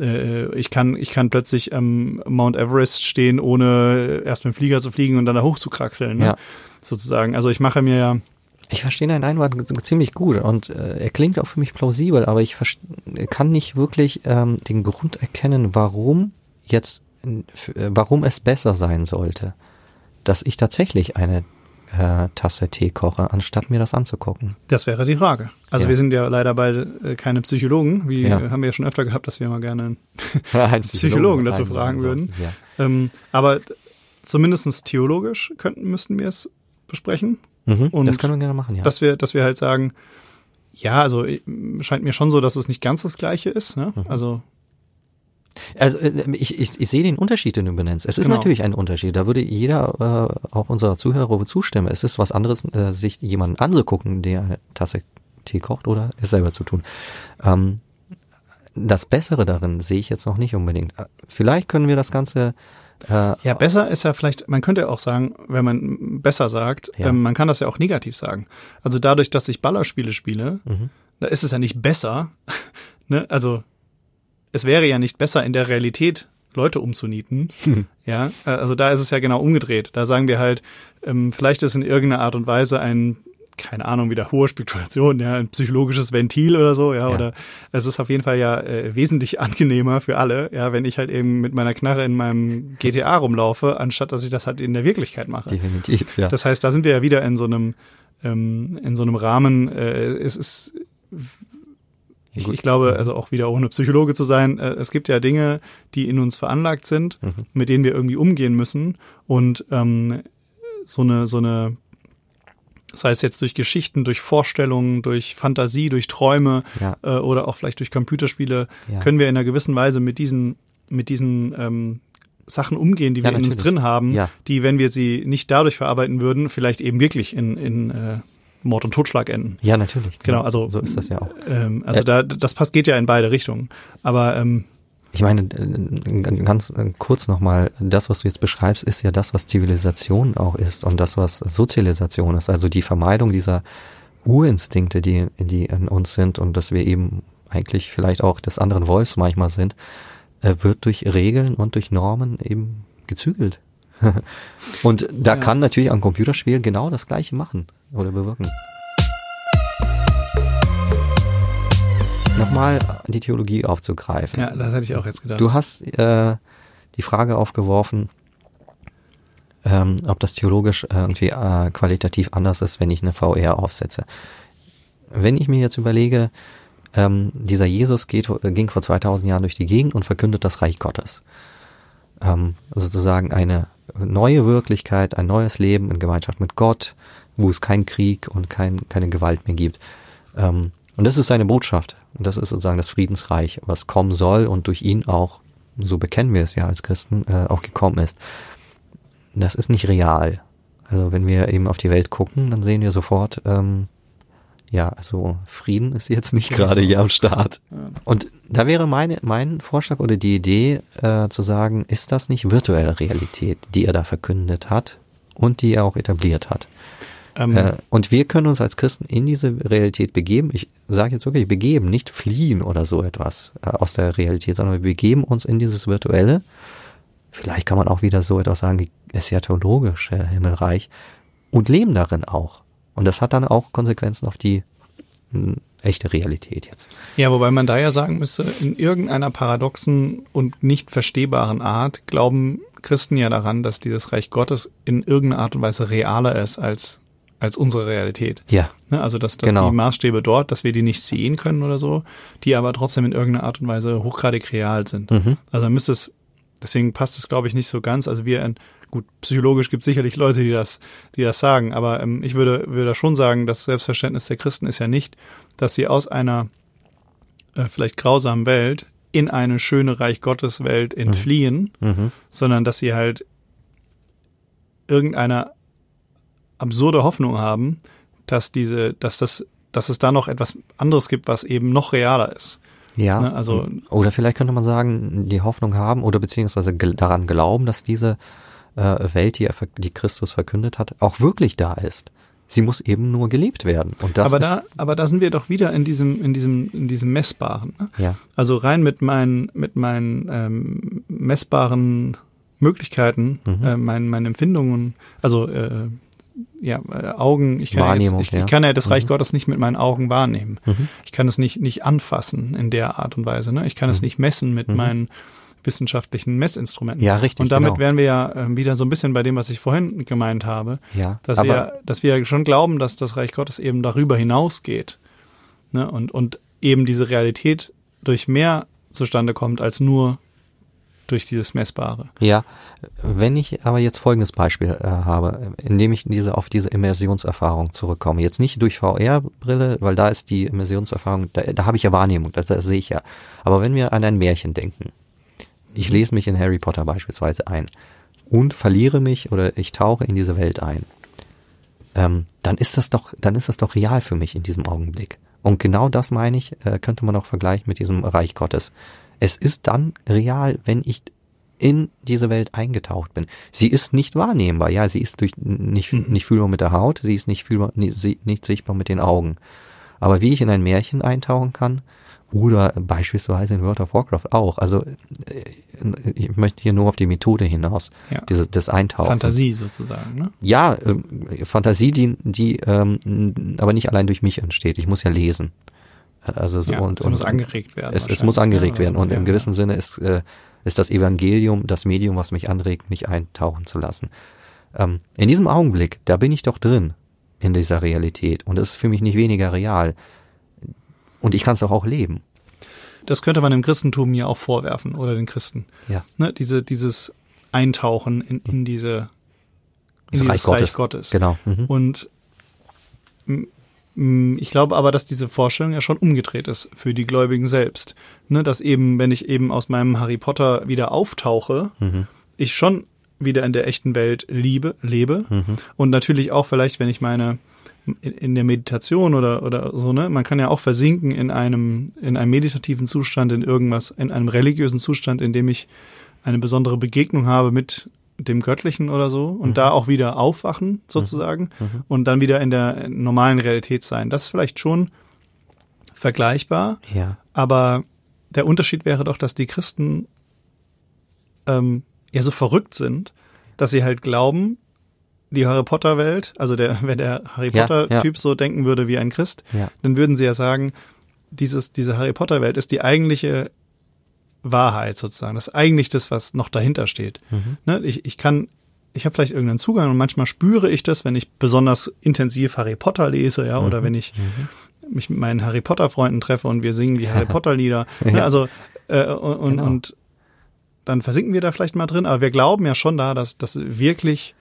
[SPEAKER 2] Äh, ich kann, ich kann plötzlich am Mount Everest stehen, ohne erst mit dem Flieger zu fliegen und dann da hoch zu kraxeln, ne? ja. sozusagen. Also ich mache mir ja
[SPEAKER 1] ich verstehe deinen Einwand ziemlich gut und äh, er klingt auch für mich plausibel, aber ich kann nicht wirklich ähm, den Grund erkennen, warum jetzt, äh, warum es besser sein sollte dass ich tatsächlich eine äh, Tasse Tee koche, anstatt mir das anzugucken?
[SPEAKER 2] Das wäre die Frage. Also ja. wir sind ja leider beide äh, keine Psychologen. Wie ja. haben wir ja schon öfter gehabt, dass wir mal gerne einen, Psychologen, dazu fragen würden. Ja. Ähm, aber zumindestens theologisch könnten, müssten wir es besprechen.
[SPEAKER 1] Mhm, Und das können wir gerne machen, ja.
[SPEAKER 2] Dass wir, dass wir halt sagen, ja, also äh, scheint mir schon so, dass es nicht ganz das Gleiche ist. Ne? Mhm. Also
[SPEAKER 1] also äh, ich, ich, ich sehe den Unterschied, den du benennst. Es ist genau. natürlich ein Unterschied. Da würde jeder, äh, auch unserer Zuhörer, zustimmen. Es ist was anderes, äh, sich jemanden anzugucken, der eine Tasse Tee kocht oder es selber zu tun. Ähm, das Bessere darin sehe ich jetzt noch nicht unbedingt. Äh, vielleicht können wir das Ganze
[SPEAKER 2] äh, ja, besser ist ja vielleicht, man könnte auch sagen, wenn man besser sagt, ja. ähm, man kann das ja auch negativ sagen. Also dadurch, dass ich Ballerspiele spiele, mhm. da ist es ja nicht besser. ne? Also es wäre ja nicht besser in der Realität Leute umzunieten. Hm. Ja, also da ist es ja genau umgedreht. Da sagen wir halt, ähm, vielleicht ist in irgendeiner Art und Weise ein, keine Ahnung, wieder hohe Spekulation, ja, ein psychologisches Ventil oder so, ja, ja. oder es ist auf jeden Fall ja äh, wesentlich angenehmer für alle, ja, wenn ich halt eben mit meiner Knarre in meinem GTA rumlaufe, anstatt dass ich das halt in der Wirklichkeit mache.
[SPEAKER 1] Definitiv, ja.
[SPEAKER 2] Das heißt, da sind wir ja wieder in so einem ähm, in so einem Rahmen, äh, es ist ich, ich, glaube, also auch wieder ohne Psychologe zu sein, äh, es gibt ja Dinge, die in uns veranlagt sind, mhm. mit denen wir irgendwie umgehen müssen. Und ähm, so eine, so eine, das heißt jetzt durch Geschichten, durch Vorstellungen, durch Fantasie, durch Träume ja. äh, oder auch vielleicht durch Computerspiele, ja. können wir in einer gewissen Weise mit diesen, mit diesen ähm, Sachen umgehen, die wir ja, in uns drin haben, die, wenn wir sie nicht dadurch verarbeiten würden, vielleicht eben wirklich in, in äh, Mord und Totschlag enden.
[SPEAKER 1] Ja, natürlich.
[SPEAKER 2] Genau, also
[SPEAKER 1] so ist das ja auch.
[SPEAKER 2] Ähm, also da das passt geht ja in beide Richtungen. Aber ähm,
[SPEAKER 1] ich meine, äh, ganz äh, kurz nochmal, das, was du jetzt beschreibst, ist ja das, was Zivilisation auch ist und das, was Sozialisation ist. Also die Vermeidung dieser Urinstinkte, die, die in uns sind und dass wir eben eigentlich vielleicht auch des anderen Wolfs manchmal sind, äh, wird durch Regeln und durch Normen eben gezügelt. und da ja. kann natürlich ein Computerspiel genau das Gleiche machen oder bewirken. Nochmal die Theologie aufzugreifen.
[SPEAKER 2] Ja, das hätte ich auch jetzt gedacht.
[SPEAKER 1] Du hast äh, die Frage aufgeworfen, ähm, ob das theologisch irgendwie äh, qualitativ anders ist, wenn ich eine VR aufsetze. wenn ich mir jetzt überlege, ähm, dieser Jesus geht, ging vor 2000 Jahren durch die Gegend und verkündet das Reich Gottes. Ähm, sozusagen eine neue Wirklichkeit, ein neues Leben in Gemeinschaft mit Gott, wo es keinen Krieg und kein, keine Gewalt mehr gibt. Ähm, und das ist seine Botschaft. Und das ist sozusagen das Friedensreich, was kommen soll und durch ihn auch, so bekennen wir es ja als Christen, äh, auch gekommen ist. Das ist nicht real. Also wenn wir eben auf die Welt gucken, dann sehen wir sofort, ähm, ja, also Frieden ist jetzt nicht gerade hier am Start. Und da wäre meine, mein Vorschlag oder die Idee äh, zu sagen, ist das nicht virtuelle Realität, die er da verkündet hat und die er auch etabliert hat? Ähm, äh, und wir können uns als Christen in diese Realität begeben. Ich sage jetzt wirklich begeben, nicht fliehen oder so etwas äh, aus der Realität, sondern wir begeben uns in dieses virtuelle. Vielleicht kann man auch wieder so etwas sagen wie eschatologische Himmelreich und leben darin auch. Und das hat dann auch Konsequenzen auf die hm, echte Realität jetzt.
[SPEAKER 2] Ja, wobei man da ja sagen müsste, in irgendeiner paradoxen und nicht verstehbaren Art glauben Christen ja daran, dass dieses Reich Gottes in irgendeiner Art und Weise realer ist als als unsere Realität.
[SPEAKER 1] Ja.
[SPEAKER 2] Ne, also dass, dass genau. die Maßstäbe dort, dass wir die nicht sehen können oder so, die aber trotzdem in irgendeiner Art und Weise hochgradig real sind. Mhm. Also müsste es, deswegen passt es, glaube ich, nicht so ganz. Also wir Gut, psychologisch gibt es sicherlich Leute, die das, die das sagen, aber ähm, ich würde, würde schon sagen, das Selbstverständnis der Christen ist ja nicht, dass sie aus einer äh, vielleicht grausamen Welt in eine schöne Reich Gottes Welt entfliehen, mhm. mhm. sondern dass sie halt irgendeine absurde Hoffnung haben, dass diese, dass das, dass es da noch etwas anderes gibt, was eben noch realer ist.
[SPEAKER 1] Ja, ne, also oder vielleicht könnte man sagen, die Hoffnung haben oder beziehungsweise daran glauben, dass diese äh, Welt, die, er, die Christus verkündet hat, auch wirklich da ist. Sie muss eben nur gelebt werden. Und das
[SPEAKER 2] aber da, aber da sind wir doch wieder in diesem, in diesem, in diesem messbaren. Ne?
[SPEAKER 1] Ja.
[SPEAKER 2] Also rein mit meinen, mit meinen ähm, messbaren Möglichkeiten, mhm. äh, meinen, meinen Empfindungen, also äh, ja, äh, Augen, ich kann, ja, jetzt, ich, ja. ich, kann ja das Reich mhm. Gottes nicht mit meinen Augen wahrnehmen. Mhm. Ich kann es nicht, nicht anfassen in der Art und Weise. Ne? Ich kann mhm. es nicht messen mit mhm. meinen wissenschaftlichen Messinstrumenten.
[SPEAKER 1] Ja, richtig.
[SPEAKER 2] Und damit
[SPEAKER 1] genau.
[SPEAKER 2] wären wir ja äh, wieder so ein bisschen bei dem, was ich vorhin gemeint habe.
[SPEAKER 1] Ja,
[SPEAKER 2] dass wir, dass wir schon glauben, dass das Reich Gottes eben darüber hinausgeht. Ne? Und, und eben diese Realität durch mehr zustande kommt als nur durch dieses Messbare.
[SPEAKER 1] Ja, wenn ich aber jetzt folgendes Beispiel äh, habe, indem ich diese auf diese Immersionserfahrung zurückkomme, jetzt nicht durch VR-Brille, weil da ist die Immersionserfahrung, da, da habe ich ja Wahrnehmung, das, das sehe ich ja. Aber wenn wir an ein Märchen denken, ich lese mich in Harry Potter beispielsweise ein und verliere mich oder ich tauche in diese Welt ein. Ähm, dann ist das doch, dann ist das doch real für mich in diesem Augenblick. Und genau das meine ich, äh, könnte man auch vergleichen mit diesem Reich Gottes. Es ist dann real, wenn ich in diese Welt eingetaucht bin. Sie ist nicht wahrnehmbar, ja, sie ist durch nicht, mhm. nicht fühlbar mit der Haut, sie ist nicht fühlbar, nicht, sichtbar mit den Augen. Aber wie ich in ein Märchen eintauchen kann, oder beispielsweise in World of Warcraft auch. Also äh, ich möchte hier nur auf die Methode hinaus.
[SPEAKER 2] Ja.
[SPEAKER 1] Diese, das Eintauchen.
[SPEAKER 2] Fantasie sozusagen, ne?
[SPEAKER 1] Ja, äh, Fantasie, die, die ähm, aber nicht allein durch mich entsteht. Ich muss ja lesen. Also so
[SPEAKER 2] ja,
[SPEAKER 1] und,
[SPEAKER 2] es muss angeregt werden.
[SPEAKER 1] Es, es muss angeregt werden. Und ja, im gewissen Sinne ist, äh, ist das Evangelium das Medium, was mich anregt, mich eintauchen zu lassen. Ähm, in diesem Augenblick, da bin ich doch drin in dieser Realität. Und es ist für mich nicht weniger real. Und ich kann es doch auch leben.
[SPEAKER 2] Das könnte man dem Christentum ja auch vorwerfen oder den Christen.
[SPEAKER 1] Ja.
[SPEAKER 2] Ne, diese, dieses Eintauchen in, in diese in dieses Reich, Reich Gottes. Gottes.
[SPEAKER 1] Genau.
[SPEAKER 2] Mhm. Und ich glaube aber, dass diese Vorstellung ja schon umgedreht ist für die Gläubigen selbst. Ne, dass eben, wenn ich eben aus meinem Harry Potter wieder auftauche, mhm. ich schon wieder in der echten Welt liebe, lebe. Mhm. Und natürlich auch vielleicht, wenn ich meine in der Meditation oder, oder so, ne? Man kann ja auch versinken in einem, in einem meditativen Zustand, in irgendwas, in einem religiösen Zustand, in dem ich eine besondere Begegnung habe mit dem Göttlichen oder so und mhm. da auch wieder aufwachen sozusagen mhm. mhm. und dann wieder in der normalen Realität sein. Das ist vielleicht schon vergleichbar,
[SPEAKER 1] ja.
[SPEAKER 2] aber der Unterschied wäre doch, dass die Christen ähm, ja so verrückt sind, dass sie halt glauben, die Harry Potter Welt, also der, wenn der Harry Potter ja, Typ so denken würde wie ein Christ,
[SPEAKER 1] ja.
[SPEAKER 2] dann würden sie ja sagen, dieses, diese Harry Potter Welt ist die eigentliche Wahrheit sozusagen. Das ist eigentlich das, was noch dahinter steht. Mhm. Ne? Ich, ich kann, ich habe vielleicht irgendeinen Zugang und manchmal spüre ich das, wenn ich besonders intensiv Harry Potter lese, ja, mhm. oder wenn ich, mhm. mich mit meinen Harry Potter Freunden treffe und wir singen die Harry Potter Lieder. ja. ne, also äh, und, und, genau. und dann versinken wir da vielleicht mal drin, aber wir glauben ja schon da, dass das wirklich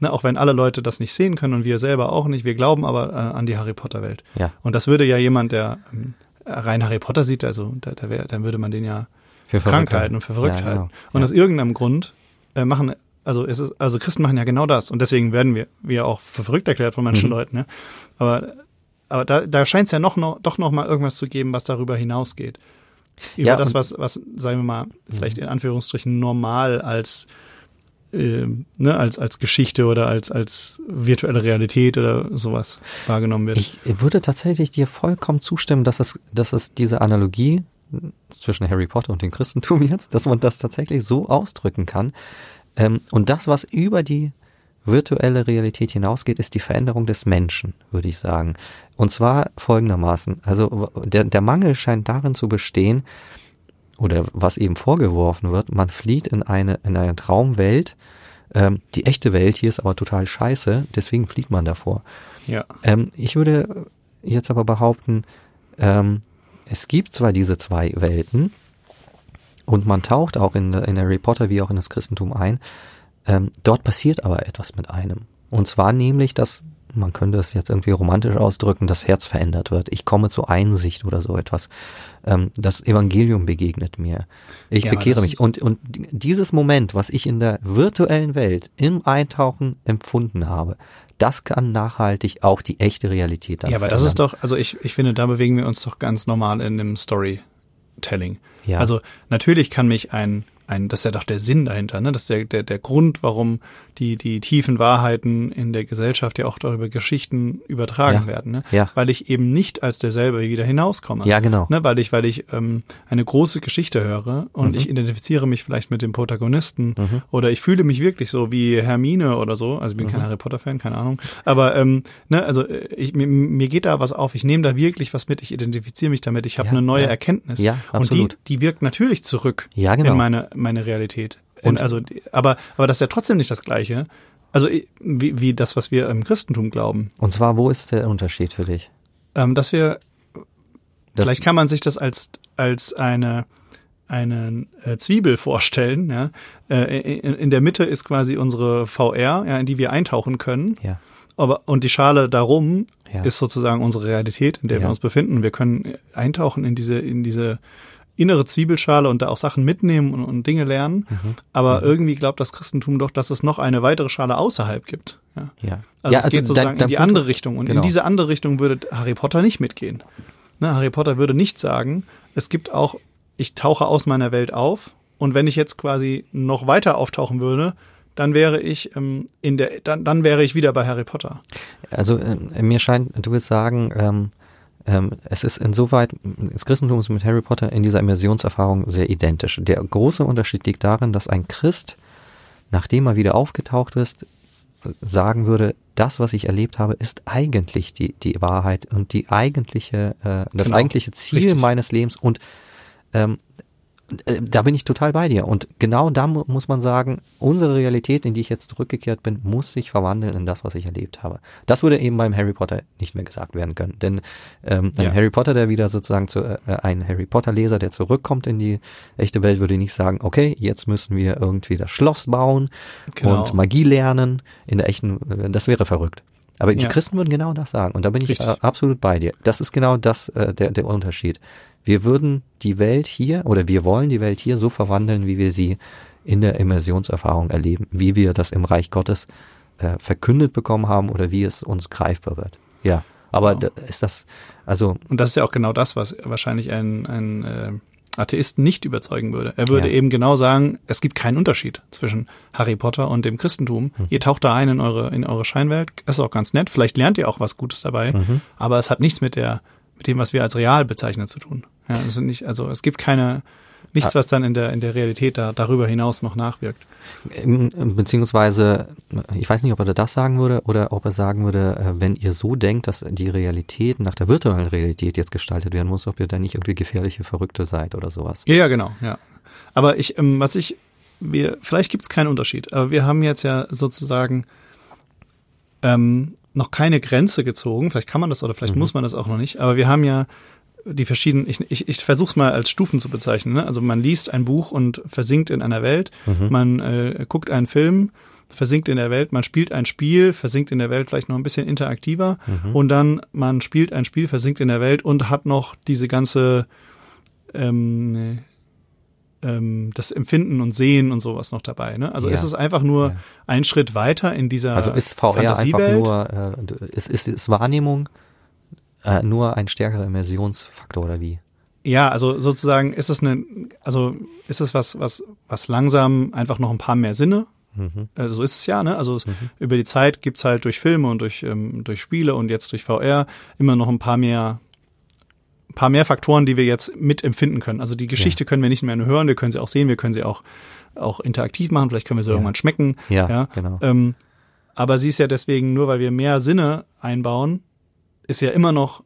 [SPEAKER 2] Ne, auch wenn alle Leute das nicht sehen können und wir selber auch nicht, wir glauben aber äh, an die Harry Potter Welt.
[SPEAKER 1] Ja.
[SPEAKER 2] Und das würde ja jemand, der ähm, rein Harry Potter sieht, also da, da wär, dann würde man den ja für krank halten und für verrückt ja, genau. Und ja. aus irgendeinem Grund äh, machen, also es ist, also Christen machen ja genau das. Und deswegen werden wir, wir auch für verrückt erklärt von manchen mhm. Leuten. Ne? Aber, aber da, da scheint es ja noch, noch, doch noch mal irgendwas zu geben, was darüber hinausgeht. Über ja, das, was, was, sagen wir mal, vielleicht mhm. in Anführungsstrichen normal als äh, ne, als, als Geschichte oder als, als virtuelle Realität oder sowas wahrgenommen wird.
[SPEAKER 1] Ich würde tatsächlich dir vollkommen zustimmen, dass es, dass es diese Analogie zwischen Harry Potter und dem Christentum jetzt, dass man das tatsächlich so ausdrücken kann. Ähm, und das, was über die virtuelle Realität hinausgeht, ist die Veränderung des Menschen, würde ich sagen. Und zwar folgendermaßen. Also der, der Mangel scheint darin zu bestehen, oder was eben vorgeworfen wird, man flieht in eine, in eine Traumwelt, ähm, die echte Welt hier ist aber total scheiße, deswegen flieht man davor.
[SPEAKER 2] Ja.
[SPEAKER 1] Ähm, ich würde jetzt aber behaupten, ähm, es gibt zwar diese zwei Welten und man taucht auch in, in Harry Potter wie auch in das Christentum ein, ähm, dort passiert aber etwas mit einem. Und zwar nämlich, dass man könnte es jetzt irgendwie romantisch ausdrücken, das Herz verändert wird. Ich komme zur Einsicht oder so etwas. Ähm, das Evangelium begegnet mir. Ich ja, bekehre mich. Und, und dieses Moment, was ich in der virtuellen Welt im Eintauchen empfunden habe, das kann nachhaltig auch die echte Realität
[SPEAKER 2] dann Ja, aber verändern. das ist doch, also ich, ich finde, da bewegen wir uns doch ganz normal in dem Storytelling. Ja. Also natürlich kann mich ein ein, das ist ja doch der Sinn dahinter, ne? Das ist der, der, der Grund, warum die, die tiefen Wahrheiten in der Gesellschaft ja auch darüber Geschichten übertragen
[SPEAKER 1] ja.
[SPEAKER 2] werden, ne?
[SPEAKER 1] Ja.
[SPEAKER 2] Weil ich eben nicht als derselbe wieder hinauskomme.
[SPEAKER 1] Ja, genau.
[SPEAKER 2] Ne? Weil ich, weil ich ähm, eine große Geschichte höre und mhm. ich identifiziere mich vielleicht mit dem Protagonisten mhm. oder ich fühle mich wirklich so wie Hermine oder so. Also ich bin mhm. kein Harry Potter-Fan, keine Ahnung. Aber ähm, ne, also äh, ich, mir, mir geht da was auf, ich nehme da wirklich was mit, ich identifiziere mich damit, ich habe ja, eine neue. Erkenntnis.
[SPEAKER 1] Ja, absolut.
[SPEAKER 2] Und die, die wirkt natürlich zurück
[SPEAKER 1] ja, genau.
[SPEAKER 2] in meine meine Realität. Und also, aber, aber das ist ja trotzdem nicht das Gleiche. Also wie, wie das, was wir im Christentum glauben.
[SPEAKER 1] Und zwar, wo ist der Unterschied für dich?
[SPEAKER 2] Ähm, dass wir, das vielleicht kann man sich das als, als eine, eine äh, Zwiebel vorstellen. Ja? Äh, in, in, der Mitte ist quasi unsere VR, ja, in die wir eintauchen können.
[SPEAKER 1] Ja.
[SPEAKER 2] Aber, und die Schale darum ja. ist sozusagen unsere Realität, in der ja. wir uns befinden. Wir können eintauchen in diese, in diese innere Zwiebelschale und da auch Sachen mitnehmen und, und Dinge lernen. Mhm. Aber mhm. irgendwie glaubt das Christentum doch, dass es noch eine weitere Schale außerhalb gibt. Ja.
[SPEAKER 1] ja.
[SPEAKER 2] Also ja, es also geht sozusagen dein, dein in die andere Richtung. Und genau. in diese andere Richtung würde Harry Potter nicht mitgehen. Ne, Harry Potter würde nicht sagen, es gibt auch, ich tauche aus meiner Welt auf und wenn ich jetzt quasi noch weiter auftauchen würde, dann wäre ich ähm, in der, dann, dann wäre ich wieder bei Harry Potter.
[SPEAKER 1] Also äh, mir scheint, du willst sagen, ähm, ähm, es ist insoweit, das Christentum ist mit Harry Potter in dieser Immersionserfahrung sehr identisch. Der große Unterschied liegt darin, dass ein Christ, nachdem er wieder aufgetaucht ist, sagen würde, das, was ich erlebt habe, ist eigentlich die, die Wahrheit und die eigentliche, äh, das genau. eigentliche Ziel Richtig. meines Lebens und ähm, äh, da bin ich total bei dir. Und genau da muss man sagen, unsere Realität, in die ich jetzt zurückgekehrt bin, muss sich verwandeln in das, was ich erlebt habe. Das würde eben beim Harry Potter nicht mehr gesagt werden können. Denn ähm, ein ja. Harry Potter, der wieder sozusagen zu, äh, ein Harry Potter-Leser, der zurückkommt in die echte Welt, würde nicht sagen, okay, jetzt müssen wir irgendwie das Schloss bauen genau. und Magie lernen. In der echten, äh, das wäre verrückt. Aber die ja. Christen würden genau das sagen. Und da bin ich äh, absolut bei dir. Das ist genau das, äh, der, der Unterschied. Wir würden die Welt hier oder wir wollen die Welt hier so verwandeln, wie wir sie in der Immersionserfahrung erleben, wie wir das im Reich Gottes äh, verkündet bekommen haben oder wie es uns greifbar wird. Ja, aber genau. ist das also
[SPEAKER 2] und das ist ja auch genau das, was wahrscheinlich ein, ein äh, Atheisten nicht überzeugen würde. Er würde ja. eben genau sagen, es gibt keinen Unterschied zwischen Harry Potter und dem Christentum. Mhm. Ihr taucht da ein in eure in eure Scheinwelt, ist auch ganz nett. Vielleicht lernt ihr auch was Gutes dabei, mhm. aber es hat nichts mit der mit dem, was wir als real bezeichnen, zu tun. Ja, also nicht, also es gibt keine, nichts, was dann in der, in der Realität da, darüber hinaus noch nachwirkt.
[SPEAKER 1] Beziehungsweise, ich weiß nicht, ob er das sagen würde oder ob er sagen würde, äh, wenn ihr so denkt, dass die Realität nach der virtuellen Realität jetzt gestaltet werden muss, ob ihr dann nicht irgendwie gefährliche Verrückte seid oder sowas.
[SPEAKER 2] Ja, ja, genau, ja. Aber ich, ähm, was ich, wir, vielleicht gibt es keinen Unterschied, aber wir haben jetzt ja sozusagen ähm, noch keine Grenze gezogen. Vielleicht kann man das oder vielleicht mhm. muss man das auch noch nicht. Aber wir haben ja die verschiedenen, ich, ich, ich versuche es mal als Stufen zu bezeichnen. Ne? Also man liest ein Buch und versinkt in einer Welt, mhm. man äh, guckt einen Film, versinkt in der Welt, man spielt ein Spiel, versinkt in der Welt vielleicht noch ein bisschen interaktiver mhm. und dann man spielt ein Spiel, versinkt in der Welt und hat noch diese ganze ähm, ähm, das Empfinden und Sehen und sowas noch dabei. Ne? Also ja. ist es einfach nur ja. ein Schritt weiter in dieser
[SPEAKER 1] Also ist VR einfach nur, äh, ist, ist, ist Wahrnehmung äh, nur ein stärkerer Immersionsfaktor oder wie?
[SPEAKER 2] Ja, also sozusagen ist es eine, also ist es was, was, was langsam einfach noch ein paar mehr Sinne Mhm. Also so ist es ja, ne? Also mhm. über die Zeit gibt's halt durch Filme und durch, ähm, durch Spiele und jetzt durch VR immer noch ein paar mehr paar mehr Faktoren, die wir jetzt mitempfinden können. Also die Geschichte ja. können wir nicht mehr nur hören, wir können sie auch sehen, wir können sie auch, auch interaktiv machen, vielleicht können wir sie ja. irgendwann schmecken.
[SPEAKER 1] Ja, ja. genau.
[SPEAKER 2] Ähm, aber sie ist ja deswegen, nur weil wir mehr Sinne einbauen, ist ja immer noch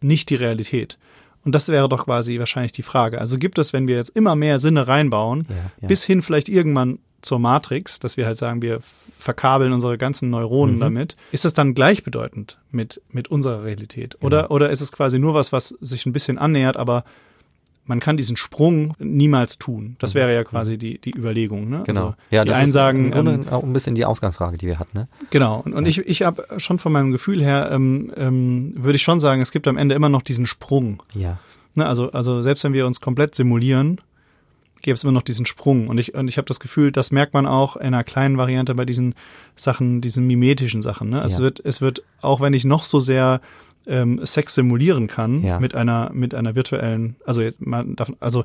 [SPEAKER 2] nicht die Realität. Und das wäre doch quasi wahrscheinlich die Frage. Also gibt es, wenn wir jetzt immer mehr Sinne reinbauen, ja, ja. bis hin vielleicht irgendwann zur Matrix, dass wir halt sagen, wir verkabeln unsere ganzen Neuronen mhm. damit, ist das dann gleichbedeutend mit, mit unserer Realität? Oder, genau. oder ist es quasi nur was, was sich ein bisschen annähert, aber man kann diesen Sprung niemals tun. Das mhm. wäre ja quasi die, die Überlegung. Ne?
[SPEAKER 1] Genau.
[SPEAKER 2] Also
[SPEAKER 1] ja,
[SPEAKER 2] die
[SPEAKER 1] das
[SPEAKER 2] einen sagen,
[SPEAKER 1] ist ähm, auch ein bisschen die Ausgangsfrage, die wir hatten. Ne?
[SPEAKER 2] Genau. Und, und ja. ich, ich habe schon von meinem Gefühl her, ähm, ähm, würde ich schon sagen, es gibt am Ende immer noch diesen Sprung.
[SPEAKER 1] Ja.
[SPEAKER 2] Ne? Also, also selbst wenn wir uns komplett simulieren, gäbe es immer noch diesen Sprung. Und ich, und ich habe das Gefühl, das merkt man auch in einer kleinen Variante bei diesen Sachen, diesen mimetischen Sachen. Ne? Ja. Es wird, es wird, auch wenn ich noch so sehr ähm, Sex simulieren kann ja. mit einer, mit einer virtuellen, also jetzt, man darf, also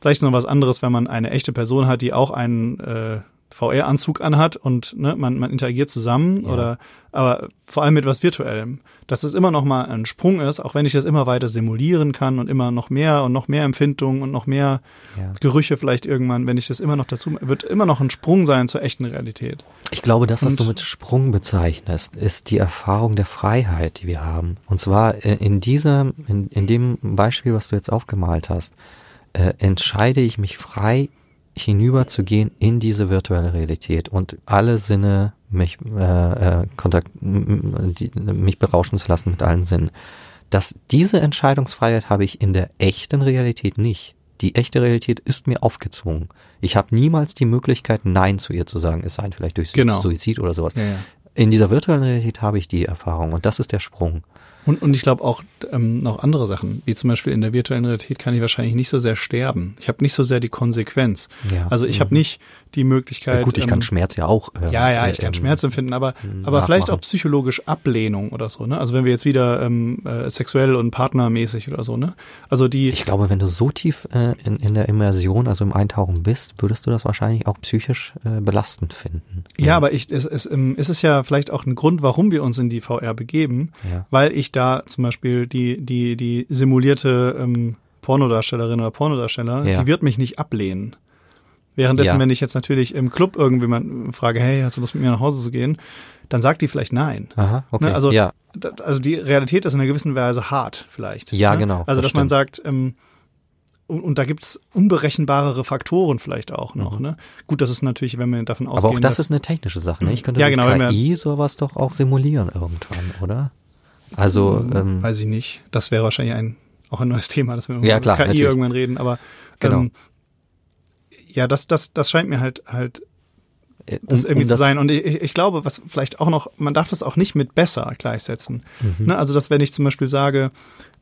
[SPEAKER 2] vielleicht noch was anderes, wenn man eine echte Person hat, die auch einen äh, VR-Anzug anhat und ne, man, man interagiert zusammen ja. oder aber vor allem mit was Virtuellem. Dass es immer noch mal ein Sprung ist, auch wenn ich das immer weiter simulieren kann und immer noch mehr und noch mehr Empfindungen und noch mehr ja. Gerüche vielleicht irgendwann, wenn ich das immer noch dazu, wird immer noch ein Sprung sein zur echten Realität.
[SPEAKER 1] Ich glaube, das, was und, du mit Sprung bezeichnest, ist die Erfahrung der Freiheit, die wir haben. Und zwar in diesem, in, in dem Beispiel, was du jetzt aufgemalt hast, äh, entscheide ich mich frei, hinüberzugehen in diese virtuelle Realität und alle Sinne mich äh, äh, Kontakt, die, mich berauschen zu lassen mit allen Sinnen. Dass diese Entscheidungsfreiheit habe ich in der echten Realität nicht. Die echte Realität ist mir aufgezwungen. Ich habe niemals die Möglichkeit, Nein zu ihr zu sagen, es sei vielleicht durch genau. Suizid oder sowas.
[SPEAKER 2] Ja, ja.
[SPEAKER 1] In dieser virtuellen Realität habe ich die Erfahrung und das ist der Sprung.
[SPEAKER 2] Und, und ich glaube auch ähm, noch andere Sachen, wie zum Beispiel in der virtuellen Realität kann ich wahrscheinlich nicht so sehr sterben. Ich habe nicht so sehr die Konsequenz. Ja. Also ich habe mhm. nicht die Möglichkeit. Ja,
[SPEAKER 1] gut, ich ähm, kann Schmerz ja auch.
[SPEAKER 2] Äh, ja, ja, ich kann ähm, Schmerz empfinden, aber, aber vielleicht auch psychologisch Ablehnung oder so. Ne? Also wenn wir jetzt wieder ähm, äh, sexuell und partnermäßig oder so. Ne? Also die.
[SPEAKER 1] Ich glaube, wenn du so tief äh, in, in der Immersion, also im Eintauchen bist, würdest du das wahrscheinlich auch psychisch äh, belastend finden.
[SPEAKER 2] Ja, ja aber ich, es, es, ähm, es ist ja vielleicht auch ein Grund, warum wir uns in die VR begeben, ja. weil ich da zum Beispiel die, die, die simulierte ähm, Pornodarstellerin oder Pornodarsteller, ja. die wird mich nicht ablehnen. Währenddessen, ja. wenn ich jetzt natürlich im Club irgendjemand frage, hey, hast du Lust mit mir nach Hause zu gehen, dann sagt die vielleicht nein.
[SPEAKER 1] Aha, okay.
[SPEAKER 2] Ne? Also,
[SPEAKER 1] ja.
[SPEAKER 2] also die Realität ist in einer gewissen Weise hart vielleicht.
[SPEAKER 1] Ja,
[SPEAKER 2] ne?
[SPEAKER 1] genau.
[SPEAKER 2] Also das dass stimmt. man sagt, ähm, und, und da gibt's unberechenbarere Faktoren vielleicht auch noch. Mhm. Ne? Gut, das ist natürlich, wenn wir davon ausgehen.
[SPEAKER 1] Aber auch das ist eine technische Sache. Ne? Ich könnte
[SPEAKER 2] ja, genau,
[SPEAKER 1] KI sowas doch auch simulieren irgendwann, oder? Also
[SPEAKER 2] hm, ähm, weiß ich nicht. Das wäre wahrscheinlich ein auch ein neues Thema, dass wir
[SPEAKER 1] ja, klar,
[SPEAKER 2] KI
[SPEAKER 1] natürlich.
[SPEAKER 2] irgendwann reden. Aber
[SPEAKER 1] genau.
[SPEAKER 2] ähm, ja, das das das scheint mir halt halt äh, das um, irgendwie um zu sein. Und ich, ich glaube, was vielleicht auch noch, man darf das auch nicht mit besser gleichsetzen. Mhm. Ne? Also, dass wenn ich zum Beispiel sage,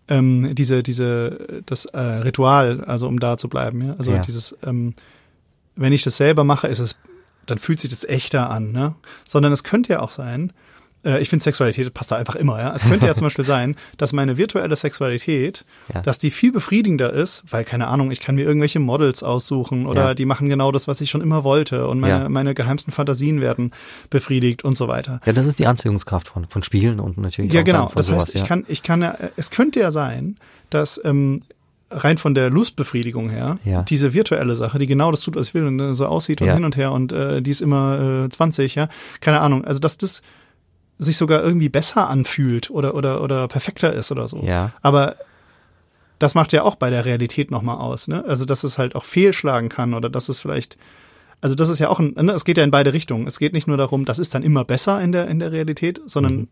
[SPEAKER 2] ähm, diese, diese, das äh, Ritual, also um da zu bleiben, ja, also ja. dieses, ähm, wenn ich das selber mache, ist es, dann fühlt sich das echter an, ne? Sondern es könnte ja auch sein, äh, ich finde Sexualität passt da einfach immer, ja. Es könnte ja zum Beispiel sein, dass meine virtuelle Sexualität, ja. dass die viel befriedigender ist, weil, keine Ahnung, ich kann mir irgendwelche Models aussuchen oder ja. die machen genau das, was ich schon immer wollte und meine, meine geheimsten Fantasien werden befriedigt und so weiter.
[SPEAKER 1] Ja, das ist die Anziehungskraft von, von Spielen und natürlich
[SPEAKER 2] ja,
[SPEAKER 1] auch
[SPEAKER 2] genau.
[SPEAKER 1] das
[SPEAKER 2] heißt, ich kann, ich kann ja, es könnte ja sein, dass ähm, rein von der Lustbefriedigung her, ja. diese virtuelle Sache, die genau das tut, was ich will und so aussieht und ja. hin und her und äh, die ist immer äh, 20, ja, keine Ahnung. Also dass das sich sogar irgendwie besser anfühlt oder, oder, oder perfekter ist oder so.
[SPEAKER 1] Ja.
[SPEAKER 2] Aber das macht ja auch bei der Realität nochmal aus, ne? Also, dass es halt auch fehlschlagen kann oder dass es vielleicht, also das ist ja auch ein, ne? es geht ja in beide Richtungen. Es geht nicht nur darum, das ist dann immer besser in der, in der Realität, sondern mhm.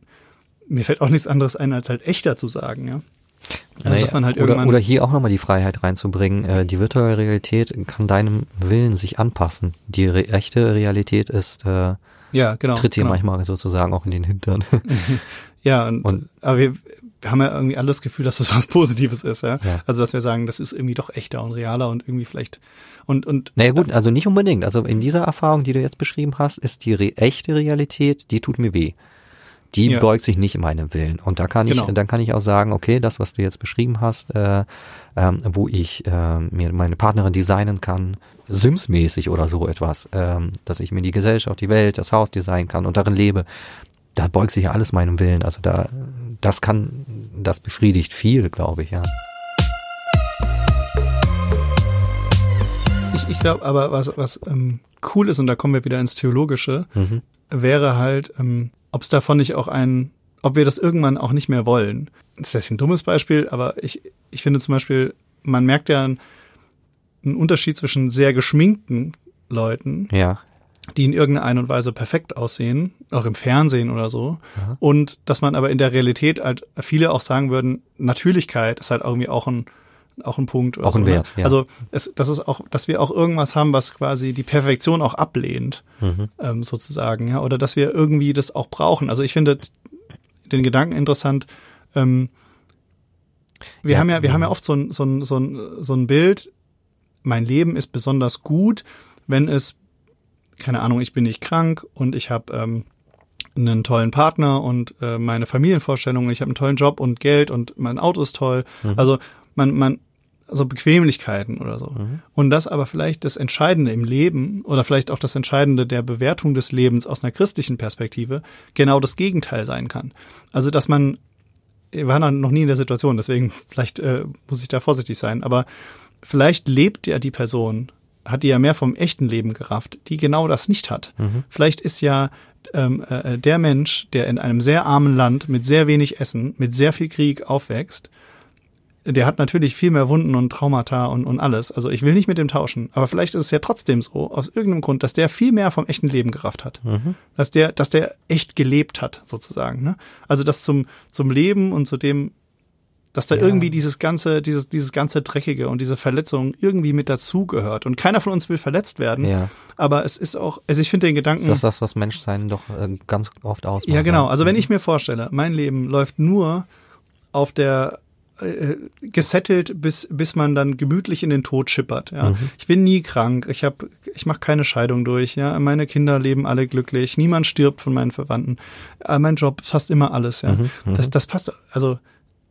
[SPEAKER 2] mir fällt auch nichts anderes ein, als halt echter zu sagen, ja.
[SPEAKER 1] Also, naja, dass man halt oder, oder hier auch nochmal die Freiheit reinzubringen. Äh, die virtuelle Realität kann deinem Willen sich anpassen. Die re echte Realität ist äh,
[SPEAKER 2] ja, genau,
[SPEAKER 1] tritt dir
[SPEAKER 2] genau.
[SPEAKER 1] manchmal sozusagen auch in den Hintern.
[SPEAKER 2] ja, und, und aber wir, wir haben ja irgendwie alle das Gefühl, dass das was Positives ist, ja? ja. Also dass wir sagen, das ist irgendwie doch echter und realer und irgendwie vielleicht und und.
[SPEAKER 1] Naja gut, also nicht unbedingt. Also in dieser Erfahrung, die du jetzt beschrieben hast, ist die re echte Realität, die tut mir weh die ja. beugt sich nicht in meinem Willen. Und da kann genau. ich, dann kann ich auch sagen, okay, das, was du jetzt beschrieben hast, äh, ähm, wo ich äh, mir meine Partnerin designen kann, Sims-mäßig oder so etwas, ähm, dass ich mir die Gesellschaft, die Welt, das Haus designen kann und darin lebe, da beugt sich ja alles meinem Willen. Also da, das kann, das befriedigt viel, glaube ich, ja.
[SPEAKER 2] Ich, ich glaube aber, was, was ähm, cool ist, und da kommen wir wieder ins Theologische, mhm. Wäre halt, ähm, ob es davon nicht auch ein, ob wir das irgendwann auch nicht mehr wollen. Das ist ein dummes Beispiel, aber ich, ich finde zum Beispiel, man merkt ja einen, einen Unterschied zwischen sehr geschminkten Leuten,
[SPEAKER 1] ja.
[SPEAKER 2] die in irgendeiner Art und Weise perfekt aussehen, auch im Fernsehen oder so, ja. und dass man aber in der Realität halt viele auch sagen würden, Natürlichkeit ist halt irgendwie auch ein auch ein Punkt.
[SPEAKER 1] auch ein
[SPEAKER 2] so,
[SPEAKER 1] ne? Wert. Ja.
[SPEAKER 2] Also es, das ist auch, dass wir auch irgendwas haben, was quasi die Perfektion auch ablehnt, mhm. ähm, sozusagen, ja, oder dass wir irgendwie das auch brauchen. Also ich finde den Gedanken interessant. Ähm, wir ja, haben ja, wir haben ja oft so ein, so ein, so ein, so ein Bild. Mein Leben ist besonders gut, wenn es, keine Ahnung, ich bin nicht krank und ich habe ähm, einen tollen Partner und äh, meine Familienvorstellungen, ich habe einen tollen Job und Geld und mein Auto ist toll. Mhm. Also man, man, also Bequemlichkeiten oder so. Mhm. Und das aber vielleicht das Entscheidende im Leben oder vielleicht auch das Entscheidende der Bewertung des Lebens aus einer christlichen Perspektive genau das Gegenteil sein kann. Also, dass man, wir waren noch nie in der Situation, deswegen vielleicht äh, muss ich da vorsichtig sein, aber vielleicht lebt ja die Person, hat die ja mehr vom echten Leben gerafft, die genau das nicht hat. Mhm. Vielleicht ist ja ähm, äh, der Mensch, der in einem sehr armen Land mit sehr wenig Essen, mit sehr viel Krieg aufwächst, der hat natürlich viel mehr Wunden und Traumata und, und alles. Also ich will nicht mit dem tauschen. Aber vielleicht ist es ja trotzdem so, aus irgendeinem Grund, dass der viel mehr vom echten Leben gerafft hat. Mhm. Dass der, dass der echt gelebt hat, sozusagen. Ne? Also das zum, zum Leben und zu dem, dass da ja. irgendwie dieses ganze, dieses, dieses ganze Dreckige und diese Verletzung irgendwie mit dazugehört. Und keiner von uns will verletzt werden.
[SPEAKER 1] Ja.
[SPEAKER 2] Aber es ist auch, also ich finde den Gedanken.
[SPEAKER 1] Ist das das, was Menschsein doch äh, ganz oft ausmacht?
[SPEAKER 2] Ja, genau. Also wenn ich mir vorstelle, mein Leben läuft nur auf der äh, gesettelt, bis, bis man dann gemütlich in den Tod schippert. Ja. Mhm. Ich bin nie krank, ich habe, ich mache keine Scheidung durch, ja. Meine Kinder leben alle glücklich, niemand stirbt von meinen Verwandten. Äh, mein Job passt immer alles, ja. Mhm. Das, das passt, also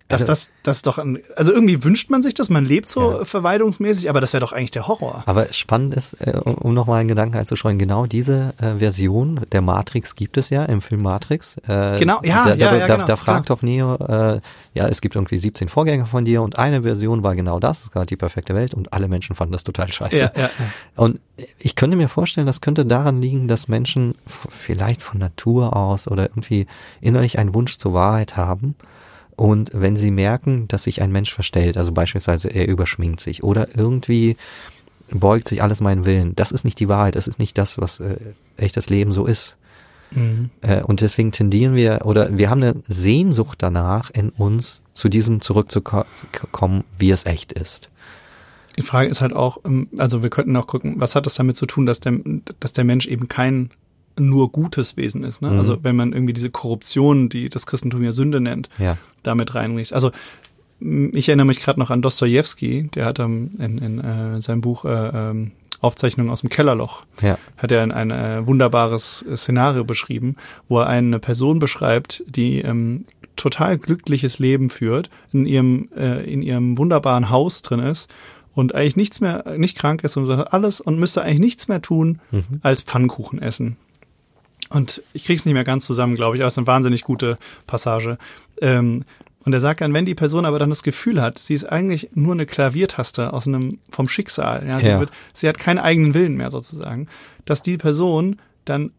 [SPEAKER 2] das, also, das, das doch ein, also irgendwie wünscht man sich das, man lebt so ja. verwaltungsmäßig, aber das wäre doch eigentlich der Horror.
[SPEAKER 1] Aber spannend ist, äh, um nochmal einen Gedanken einzuschreuen, genau diese äh, Version der Matrix gibt es ja im Film Matrix.
[SPEAKER 2] Äh, genau, ja,
[SPEAKER 1] da,
[SPEAKER 2] ja,
[SPEAKER 1] da,
[SPEAKER 2] ja,
[SPEAKER 1] da,
[SPEAKER 2] genau,
[SPEAKER 1] da fragt doch Neo, äh, ja, es gibt irgendwie 17 Vorgänger von dir und eine Version war genau das, es gab die perfekte Welt und alle Menschen fanden das total scheiße.
[SPEAKER 2] Ja, ja.
[SPEAKER 1] Und ich könnte mir vorstellen, das könnte daran liegen, dass Menschen vielleicht von Natur aus oder irgendwie innerlich einen Wunsch zur Wahrheit haben und wenn sie merken, dass sich ein Mensch verstellt, also beispielsweise er überschminkt sich oder irgendwie beugt sich alles meinen Willen, das ist nicht die Wahrheit, das ist nicht das, was äh, echtes Leben so ist. Mhm. Äh, und deswegen tendieren wir, oder wir haben eine Sehnsucht danach in uns, zu diesem zurückzukommen, wie es echt ist.
[SPEAKER 2] Die Frage ist halt auch, ähm, also wir könnten auch gucken, was hat das damit zu tun, dass der, dass der Mensch eben kein nur gutes Wesen ist. Ne? Mhm. Also wenn man irgendwie diese Korruption, die das Christentum ja Sünde nennt,
[SPEAKER 1] ja.
[SPEAKER 2] damit reinricht. Also ich erinnere mich gerade noch an Dostoevsky, der hat ähm, in, in äh, seinem Buch äh, ähm, Aufzeichnungen aus dem Kellerloch,
[SPEAKER 1] ja.
[SPEAKER 2] hat er ein, ein äh, wunderbares Szenario beschrieben, wo er eine Person beschreibt, die ähm, total glückliches Leben führt, in ihrem, äh, in ihrem wunderbaren Haus drin ist und eigentlich nichts mehr, nicht krank ist und alles und müsste eigentlich nichts mehr tun, mhm. als Pfannkuchen essen. Und ich krieg's nicht mehr ganz zusammen, glaube ich, aber es ist eine wahnsinnig gute Passage. Ähm, und er sagt dann, wenn die Person aber dann das Gefühl hat, sie ist eigentlich nur eine Klaviertaste aus einem, vom Schicksal, ja, sie, ja. Wird, sie hat keinen eigenen Willen mehr sozusagen, dass die Person dann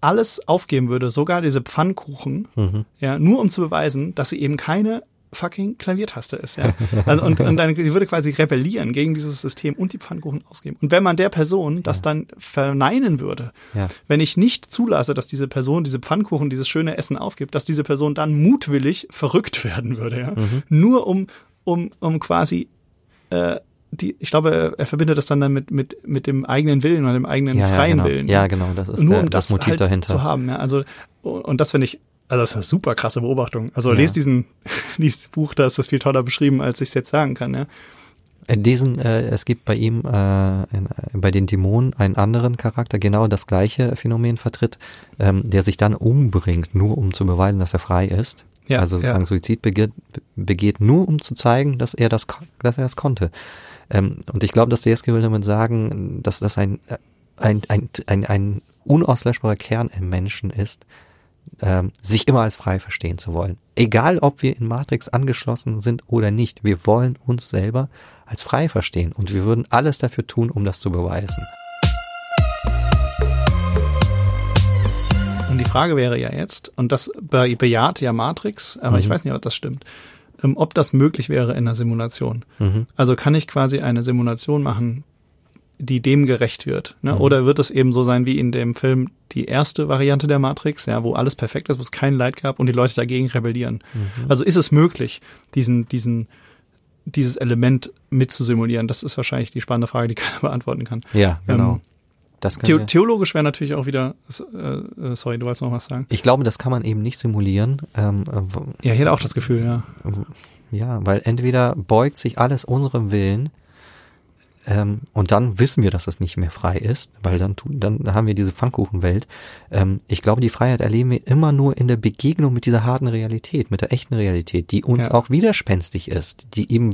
[SPEAKER 2] alles aufgeben würde, sogar diese Pfannkuchen, mhm. ja, nur um zu beweisen, dass sie eben keine fucking Klaviertaste ist, ja. Also und, und dann die würde quasi rebellieren gegen dieses System und die Pfannkuchen ausgeben. Und wenn man der Person das ja. dann verneinen würde, ja. wenn ich nicht zulasse, dass diese Person diese Pfannkuchen, dieses schöne Essen aufgibt, dass diese Person dann mutwillig verrückt werden würde, ja. Mhm. Nur um, um, um quasi äh, die, ich glaube, er verbindet das dann, dann mit, mit, mit dem eigenen Willen oder dem eigenen
[SPEAKER 1] ja,
[SPEAKER 2] freien
[SPEAKER 1] ja, genau.
[SPEAKER 2] Willen.
[SPEAKER 1] Ja, genau, das ist
[SPEAKER 2] Nur
[SPEAKER 1] der,
[SPEAKER 2] um
[SPEAKER 1] das,
[SPEAKER 2] das
[SPEAKER 1] Motiv
[SPEAKER 2] halt
[SPEAKER 1] dahinter.
[SPEAKER 2] zu haben. Ja, also, und das finde ich, also das ist eine super krasse Beobachtung. Also ja. lest diesen, dieses Buch, da ist das viel toller beschrieben, als ich es jetzt sagen kann, ja.
[SPEAKER 1] Äh, diesen, äh, es gibt bei ihm, äh, in, bei den Dämonen einen anderen Charakter, genau das gleiche Phänomen vertritt, ähm, der sich dann umbringt, nur um zu beweisen, dass er frei ist. Ja, also sozusagen ja. Suizid begeht, begeht, nur um zu zeigen, dass er das, dass er es konnte. Ähm, und ich glaube, dass Dostoevsky will damit sagen, dass das ein, ein, ein, ein, ein unauslöschbarer Kern im Menschen ist, ähm, sich immer als frei verstehen zu wollen. Egal, ob wir in Matrix angeschlossen sind oder nicht, wir wollen uns selber als frei verstehen und wir würden alles dafür tun, um das zu beweisen.
[SPEAKER 2] Und die Frage wäre ja jetzt, und das bejaht ja Matrix, aber mhm. ich weiß nicht, ob das stimmt, ähm, ob das möglich wäre in einer Simulation. Mhm. Also kann ich quasi eine Simulation machen, die dem gerecht wird. Ne? Mhm. Oder wird es eben so sein wie in dem Film die erste Variante der Matrix, ja, wo alles perfekt ist, wo es kein Leid gab und die Leute dagegen rebellieren. Mhm. Also ist es möglich, diesen, diesen, dieses Element mitzusimulieren? Das ist wahrscheinlich die spannende Frage, die keiner beantworten kann.
[SPEAKER 1] Ja, genau. Ähm,
[SPEAKER 2] das The theologisch wäre natürlich auch wieder, äh, äh, sorry, du wolltest noch was sagen.
[SPEAKER 1] Ich glaube, das kann man eben nicht simulieren. Ähm,
[SPEAKER 2] äh, ja, ich hätte auch das Gefühl, ja.
[SPEAKER 1] Ja, weil entweder beugt sich alles unserem Willen ähm, und dann wissen wir, dass es nicht mehr frei ist, weil dann, dann haben wir diese Pfannkuchenwelt. Ähm, ich glaube, die Freiheit erleben wir immer nur in der Begegnung mit dieser harten Realität, mit der echten Realität, die uns ja. auch widerspenstig ist, die eben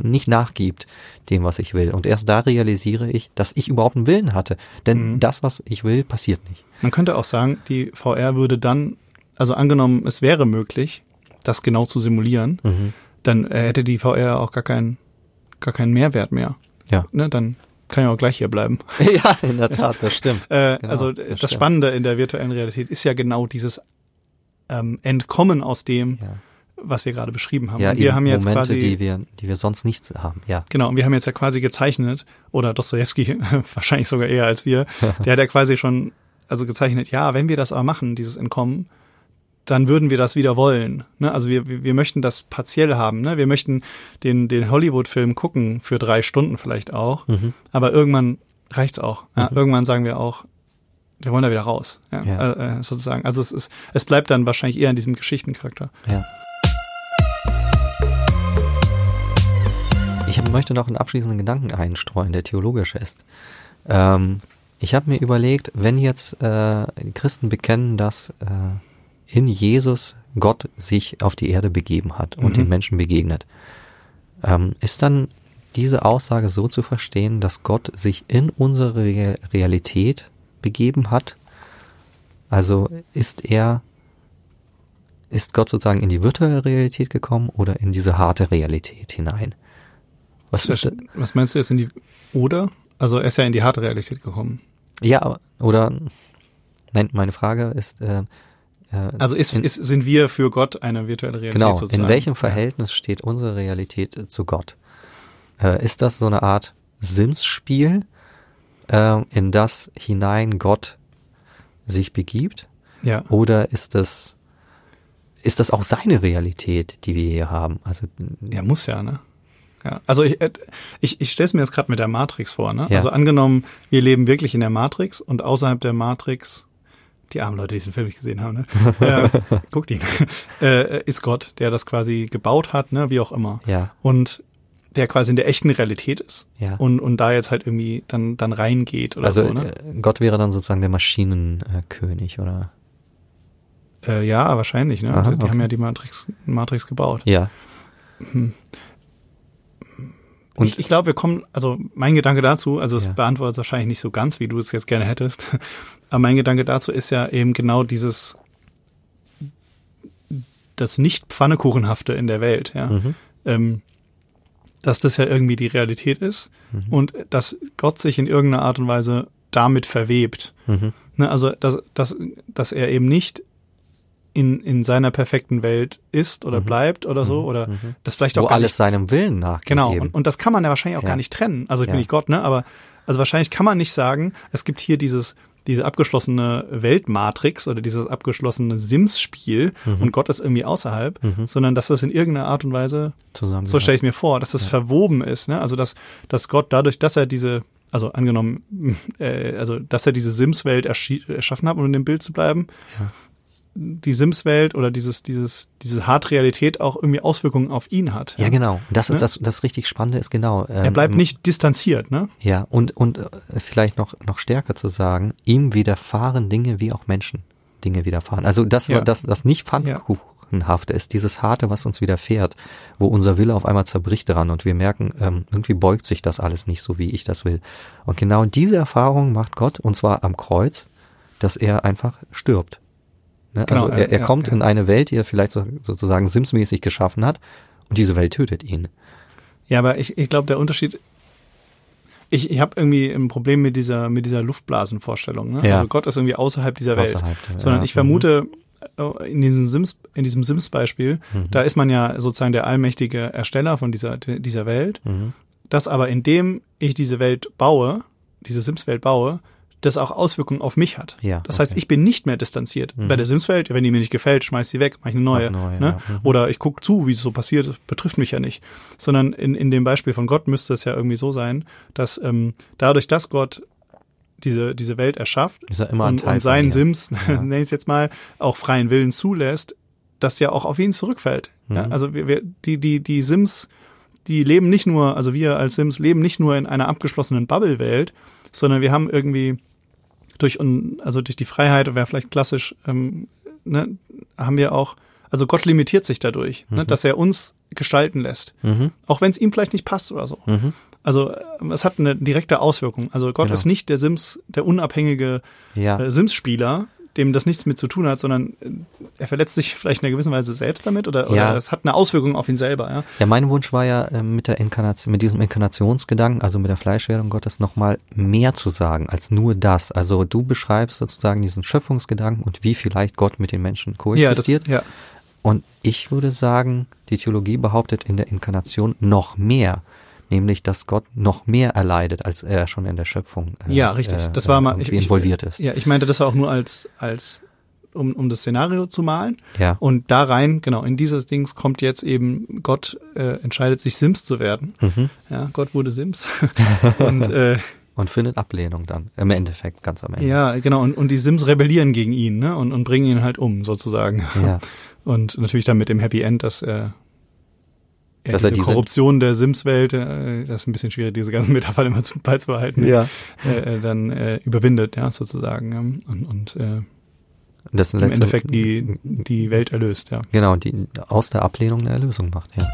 [SPEAKER 1] nicht nachgibt dem, was ich will. Und erst da realisiere ich, dass ich überhaupt einen Willen hatte. Denn mhm. das, was ich will, passiert nicht.
[SPEAKER 2] Man könnte auch sagen, die VR würde dann, also angenommen, es wäre möglich, das genau zu simulieren, mhm. dann hätte die VR auch gar keinen, gar keinen Mehrwert mehr.
[SPEAKER 1] Ja.
[SPEAKER 2] Ne, dann kann ich auch gleich hier bleiben.
[SPEAKER 1] ja, in der Tat, das stimmt.
[SPEAKER 2] äh, genau, also das, das stimmt. Spannende in der virtuellen Realität ist ja genau dieses ähm, Entkommen aus dem, ja. was wir gerade beschrieben haben.
[SPEAKER 1] Ja,
[SPEAKER 2] und wir haben jetzt
[SPEAKER 1] Momente,
[SPEAKER 2] quasi,
[SPEAKER 1] die wir, die wir sonst nicht haben. Ja.
[SPEAKER 2] Genau, und wir haben jetzt ja quasi gezeichnet, oder Dostoevsky wahrscheinlich sogar eher als wir, der hat ja quasi schon also gezeichnet, ja, wenn wir das aber machen, dieses Entkommen, dann würden wir das wieder wollen. Ne? Also wir, wir möchten das partiell haben. Ne? Wir möchten den, den Hollywood-Film gucken, für drei Stunden vielleicht auch. Mhm. Aber irgendwann reicht's auch. Ja? Mhm. Irgendwann sagen wir auch, wir wollen da wieder raus. Ja? ja. Äh, äh, sozusagen. Also es ist, es bleibt dann wahrscheinlich eher in diesem Geschichtencharakter.
[SPEAKER 1] Ja. Ich möchte noch einen abschließenden Gedanken einstreuen, der theologisch ist. Ähm, ich habe mir überlegt, wenn jetzt äh, die Christen bekennen, dass äh, in Jesus Gott sich auf die Erde begeben hat und mhm. den Menschen begegnet. Ähm, ist dann diese Aussage so zu verstehen, dass Gott sich in unsere Realität begeben hat? Also ist er, ist Gott sozusagen in die virtuelle Realität gekommen oder in diese harte Realität hinein?
[SPEAKER 2] Was, das? was meinst du jetzt in die, oder? Also er ist ja in die harte Realität gekommen.
[SPEAKER 1] Ja, oder, nein, meine Frage ist, äh,
[SPEAKER 2] also ist, in, ist, sind wir für Gott eine virtuelle Realität
[SPEAKER 1] genau,
[SPEAKER 2] sozusagen?
[SPEAKER 1] In welchem Verhältnis steht unsere Realität äh, zu Gott? Äh, ist das so eine Art Sims-Spiel, äh, in das hinein Gott sich begibt?
[SPEAKER 2] Ja.
[SPEAKER 1] Oder ist das, ist das auch seine Realität, die wir hier haben? Also,
[SPEAKER 2] ja, muss ja, ne? Ja, also ich, äh, ich, ich stelle es mir jetzt gerade mit der Matrix vor. Ne? Ja. Also angenommen, wir leben wirklich in der Matrix und außerhalb der Matrix die armen Leute, die diesen Film nicht gesehen haben, ne? äh, guckt ihn. äh, ist Gott, der das quasi gebaut hat, ne? Wie auch immer.
[SPEAKER 1] Ja.
[SPEAKER 2] Und der quasi in der echten Realität ist
[SPEAKER 1] ja.
[SPEAKER 2] und, und da jetzt halt irgendwie dann, dann reingeht oder
[SPEAKER 1] also,
[SPEAKER 2] so. Ne?
[SPEAKER 1] Äh, Gott wäre dann sozusagen der Maschinenkönig, oder?
[SPEAKER 2] Äh, ja, wahrscheinlich, ne? Aha, die, die okay. haben ja die Matrix, Matrix gebaut.
[SPEAKER 1] Ja.
[SPEAKER 2] Hm. Und ich, ich glaube, wir kommen, also mein Gedanke dazu, also es ja. beantwortet es wahrscheinlich nicht so ganz, wie du es jetzt gerne hättest, aber mein Gedanke dazu ist ja eben genau dieses, das nicht Pfannekuchenhafte in der Welt, ja. Mhm. Ähm, dass das ja irgendwie die Realität ist mhm. und dass Gott sich in irgendeiner Art und Weise damit verwebt. Mhm. Ne, also, dass, dass, dass er eben nicht in, in seiner perfekten Welt ist oder mhm. bleibt oder so, mhm. oder mhm. das vielleicht auch.
[SPEAKER 1] Wo alles seinem Willen nach.
[SPEAKER 2] Genau, und, und, das kann man ja wahrscheinlich auch ja. gar nicht trennen. Also ich ja. bin nicht Gott, ne? Aber also wahrscheinlich kann man nicht sagen, es gibt hier dieses, diese abgeschlossene Weltmatrix oder dieses abgeschlossene Sims-Spiel mhm. und Gott ist irgendwie außerhalb, mhm. sondern dass das in irgendeiner Art und Weise, Zusammen, so stelle ich mir vor, dass das ja. verwoben ist. Ne? Also dass, dass Gott dadurch, dass er diese also angenommen, äh, also dass er diese Sims-Welt erschaffen hat, um in dem Bild zu bleiben, ja. Die Sims-Welt oder dieses, dieses, diese Hard-Realität auch irgendwie Auswirkungen auf ihn hat.
[SPEAKER 1] Ja, ja genau. Das ist ne? das, das richtig Spannende ist genau.
[SPEAKER 2] Ähm, er bleibt nicht distanziert, ne?
[SPEAKER 1] Ja, und, und äh, vielleicht noch, noch stärker zu sagen, ihm widerfahren Dinge wie auch Menschen Dinge widerfahren. Also das, ja. das, das nicht Pfannkuchen Schuldhafte ist, dieses Harte, was uns widerfährt, wo unser Wille auf einmal zerbricht daran und wir merken, ähm, irgendwie beugt sich das alles nicht so, wie ich das will. Und genau diese Erfahrung macht Gott, und zwar am Kreuz, dass er einfach stirbt. Ne? Genau, also er, er ja, kommt ja. in eine Welt, die er vielleicht so, sozusagen simsmäßig geschaffen hat, und diese Welt tötet ihn.
[SPEAKER 2] Ja, aber ich, ich glaube, der Unterschied ich, ich habe irgendwie ein Problem mit dieser mit dieser Luftblasenvorstellung. Ne? Ja. Also Gott ist irgendwie außerhalb dieser außerhalb Welt, der, sondern ja. ich vermute, äh, in diesem Sims, in diesem Sims-Beispiel, mhm. da ist man ja sozusagen der allmächtige Ersteller von dieser, dieser Welt. Mhm. Dass aber indem ich diese Welt baue, diese Sims-Welt baue, das auch Auswirkungen auf mich hat. Ja, das okay. heißt, ich bin nicht mehr distanziert. Mhm. Bei der Sims-Welt, wenn die mir nicht gefällt, schmeiß sie weg, mach ich eine neue. neue ne? ja. mhm. Oder ich gucke zu, wie es so passiert, das betrifft mich ja nicht. Sondern in, in dem Beispiel von Gott müsste es ja irgendwie so sein, dass ähm, dadurch, dass Gott diese, diese Welt erschafft
[SPEAKER 1] ist er immer
[SPEAKER 2] und, und seinen Sims, ja. nenne ich es jetzt mal, auch freien Willen zulässt, das ja auch auf ihn zurückfällt. Mhm. Ja, also wir, wir, die, die, die Sims, die leben nicht nur, also wir als Sims leben nicht nur in einer abgeschlossenen Bubble-Welt, sondern wir haben irgendwie durch, also durch die Freiheit, wäre vielleicht klassisch, ähm, ne, haben wir auch, also Gott limitiert sich dadurch, ne, mhm. ne, dass er uns gestalten lässt. Mhm. Auch wenn es ihm vielleicht nicht passt oder so. Mhm. Also ähm, es hat eine direkte Auswirkung. Also Gott genau. ist nicht der Sims, der unabhängige ja. äh, Sims-Spieler, dem das nichts mit zu tun hat, sondern äh, er verletzt sich vielleicht in einer gewissen Weise selbst damit oder, ja. oder es hat eine Auswirkung auf ihn selber. Ja,
[SPEAKER 1] ja mein Wunsch war ja äh, mit der Inkarnation, mit diesem Inkarnationsgedanken, also mit der Fleischwerdung Gottes nochmal mehr zu sagen als nur das. Also du beschreibst sozusagen diesen Schöpfungsgedanken und wie vielleicht Gott mit den Menschen koexistiert. Ja, das, ja. Und ich würde sagen, die Theologie behauptet in der Inkarnation noch mehr nämlich dass Gott noch mehr erleidet, als er schon in der Schöpfung
[SPEAKER 2] äh, ja richtig. Das war mal
[SPEAKER 1] ich, involviert ist.
[SPEAKER 2] Ja, ich meinte das auch nur als als um, um das Szenario zu malen. Ja. Und da rein, genau, in dieses Dings kommt jetzt eben, Gott äh, entscheidet sich, Sims zu werden. Mhm. Ja, Gott wurde Sims.
[SPEAKER 1] und, äh, und findet Ablehnung dann, im Endeffekt, ganz am Ende.
[SPEAKER 2] Ja, genau, und, und die Sims rebellieren gegen ihn, ne? Und, und bringen ihn halt um, sozusagen. Ja. Und natürlich dann mit dem Happy End, dass er ja, dass diese, diese Korruption der Sims-Welt, äh, das ist ein bisschen schwierig, diese ganzen Metaphern immer zum Ball zu behalten, ja. äh, äh dann äh, überwindet, ja, sozusagen. Und, und äh, das im Endeffekt die, die Welt erlöst, ja.
[SPEAKER 1] Genau, die aus der Ablehnung eine Erlösung macht, ja.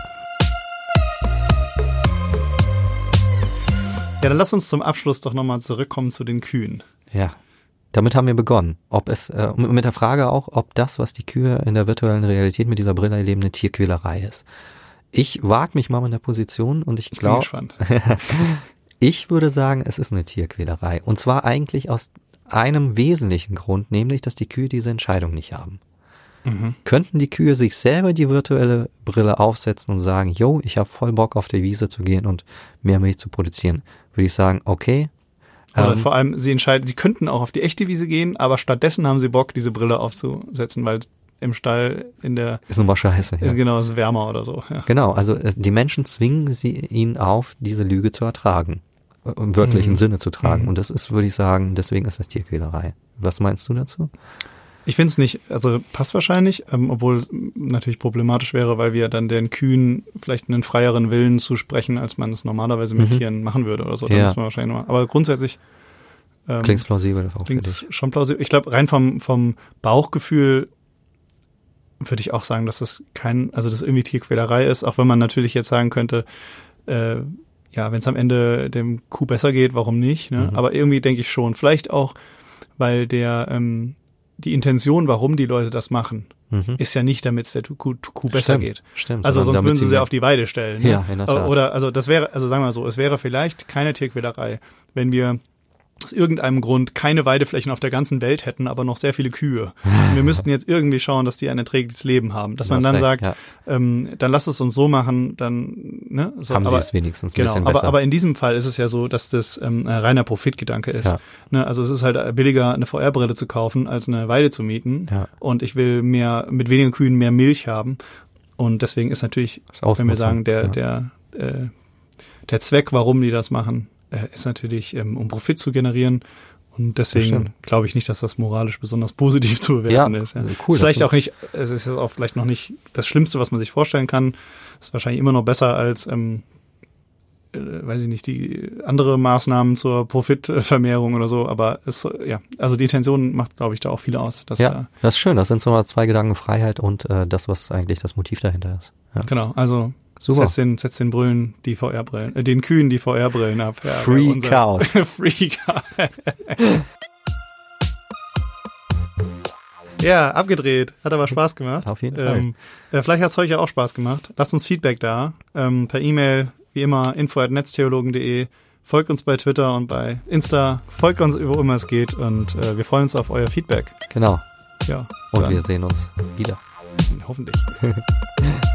[SPEAKER 2] Ja, dann lass uns zum Abschluss doch nochmal zurückkommen zu den Kühen.
[SPEAKER 1] Ja. Damit haben wir begonnen. Ob es, äh, mit der Frage auch, ob das, was die Kühe in der virtuellen Realität mit dieser Brille erleben, eine Tierquälerei ist. Ich wag mich mal in der Position und ich, glaube, ich würde sagen, es ist eine Tierquälerei. Und zwar eigentlich aus einem wesentlichen Grund, nämlich, dass die Kühe diese Entscheidung nicht haben. Mhm. Könnten die Kühe sich selber die virtuelle Brille aufsetzen und sagen, yo, ich habe voll Bock auf die Wiese zu gehen und mehr Milch zu produzieren, würde ich sagen, okay.
[SPEAKER 2] Oder ähm, vor allem, sie entscheiden, sie könnten auch auf die echte Wiese gehen, aber stattdessen haben sie Bock, diese Brille aufzusetzen, weil im Stall in der
[SPEAKER 1] ist nun mal scheiße.
[SPEAKER 2] Ja. Genau, ist wärmer oder so.
[SPEAKER 1] Ja. Genau, also äh, die Menschen zwingen sie ihn auf, diese Lüge zu ertragen, äh, im wörtlichen mhm. Sinne zu tragen. Mhm. Und das ist, würde ich sagen, deswegen ist das Tierquälerei. Was meinst du dazu?
[SPEAKER 2] Ich finde es nicht, also passt wahrscheinlich, ähm, obwohl es natürlich problematisch wäre, weil wir dann den Kühen vielleicht einen freieren Willen zusprechen, als man es normalerweise mit mhm. Tieren machen würde oder so. Da ja. muss man wahrscheinlich noch, aber grundsätzlich
[SPEAKER 1] ähm, klingt plausibel.
[SPEAKER 2] Klingt schon plausibel. Ich glaube, rein vom, vom Bauchgefühl würde ich auch sagen, dass das kein, also das irgendwie Tierquälerei ist, auch wenn man natürlich jetzt sagen könnte, äh, ja, wenn es am Ende dem Kuh besser geht, warum nicht? Ne? Mhm. Aber irgendwie denke ich schon. Vielleicht auch, weil der ähm, die Intention, warum die Leute das machen, mhm. ist ja nicht, damit es der Kuh, Kuh besser
[SPEAKER 1] stimmt,
[SPEAKER 2] geht.
[SPEAKER 1] Stimmt.
[SPEAKER 2] Also sonst würden sie sie auf die Weide stellen.
[SPEAKER 1] Ne? Ja, in der Tat.
[SPEAKER 2] Oder also das wäre, also sagen wir mal so, es wäre vielleicht keine Tierquälerei, wenn wir aus irgendeinem Grund keine Weideflächen auf der ganzen Welt hätten, aber noch sehr viele Kühe. Und wir müssten jetzt irgendwie schauen, dass die ein erträgliches Leben haben. Dass man dann recht, sagt, ja. ähm, dann lass es uns so machen, dann ne, so,
[SPEAKER 1] haben
[SPEAKER 2] aber,
[SPEAKER 1] sie es wenigstens ein
[SPEAKER 2] genau,
[SPEAKER 1] bisschen
[SPEAKER 2] aber,
[SPEAKER 1] besser.
[SPEAKER 2] aber in diesem Fall ist es ja so, dass das ähm, ein reiner Profitgedanke ist. Ja. Ne, also es ist halt billiger, eine VR-Brille zu kaufen, als eine Weide zu mieten.
[SPEAKER 1] Ja.
[SPEAKER 2] Und ich will mehr mit weniger Kühen mehr Milch haben. Und deswegen ist natürlich, wenn wir sagen, der, der, äh, der Zweck, warum die das machen, äh, ist natürlich, ähm, um Profit zu generieren. Und deswegen glaube ich nicht, dass das moralisch besonders positiv zu bewerten
[SPEAKER 1] ja,
[SPEAKER 2] ist. Ja.
[SPEAKER 1] Cool,
[SPEAKER 2] ist vielleicht auch nicht, es ist auch vielleicht noch nicht das Schlimmste, was man sich vorstellen kann. Ist wahrscheinlich immer noch besser als, ähm, äh, weiß ich nicht, die andere Maßnahmen zur Profitvermehrung oder so. Aber es, ja, also die Intention macht, glaube ich, da auch viel aus.
[SPEAKER 1] ja, da, das ist schön. Das sind so mal zwei Gedanken, Freiheit und äh, das, was eigentlich das Motiv dahinter ist. Ja.
[SPEAKER 2] Genau, also
[SPEAKER 1] Super.
[SPEAKER 2] Setz den, setz den Brillen die VR-Brillen, äh, den Kühen die VR-Brillen ab.
[SPEAKER 1] Ja, Free unser, Chaos.
[SPEAKER 2] Free Chaos. ja, abgedreht. Hat aber Spaß gemacht.
[SPEAKER 1] Auf jeden Fall. Ähm,
[SPEAKER 2] äh, vielleicht hat's euch ja auch Spaß gemacht. Lasst uns Feedback da. Ähm, per E-Mail, wie immer, info.netztheologen.de. Folgt uns bei Twitter und bei Insta. Folgt uns, wo immer es geht. Und äh, wir freuen uns auf euer Feedback.
[SPEAKER 1] Genau.
[SPEAKER 2] Ja.
[SPEAKER 1] Und dann. wir sehen uns wieder.
[SPEAKER 2] Hoffentlich.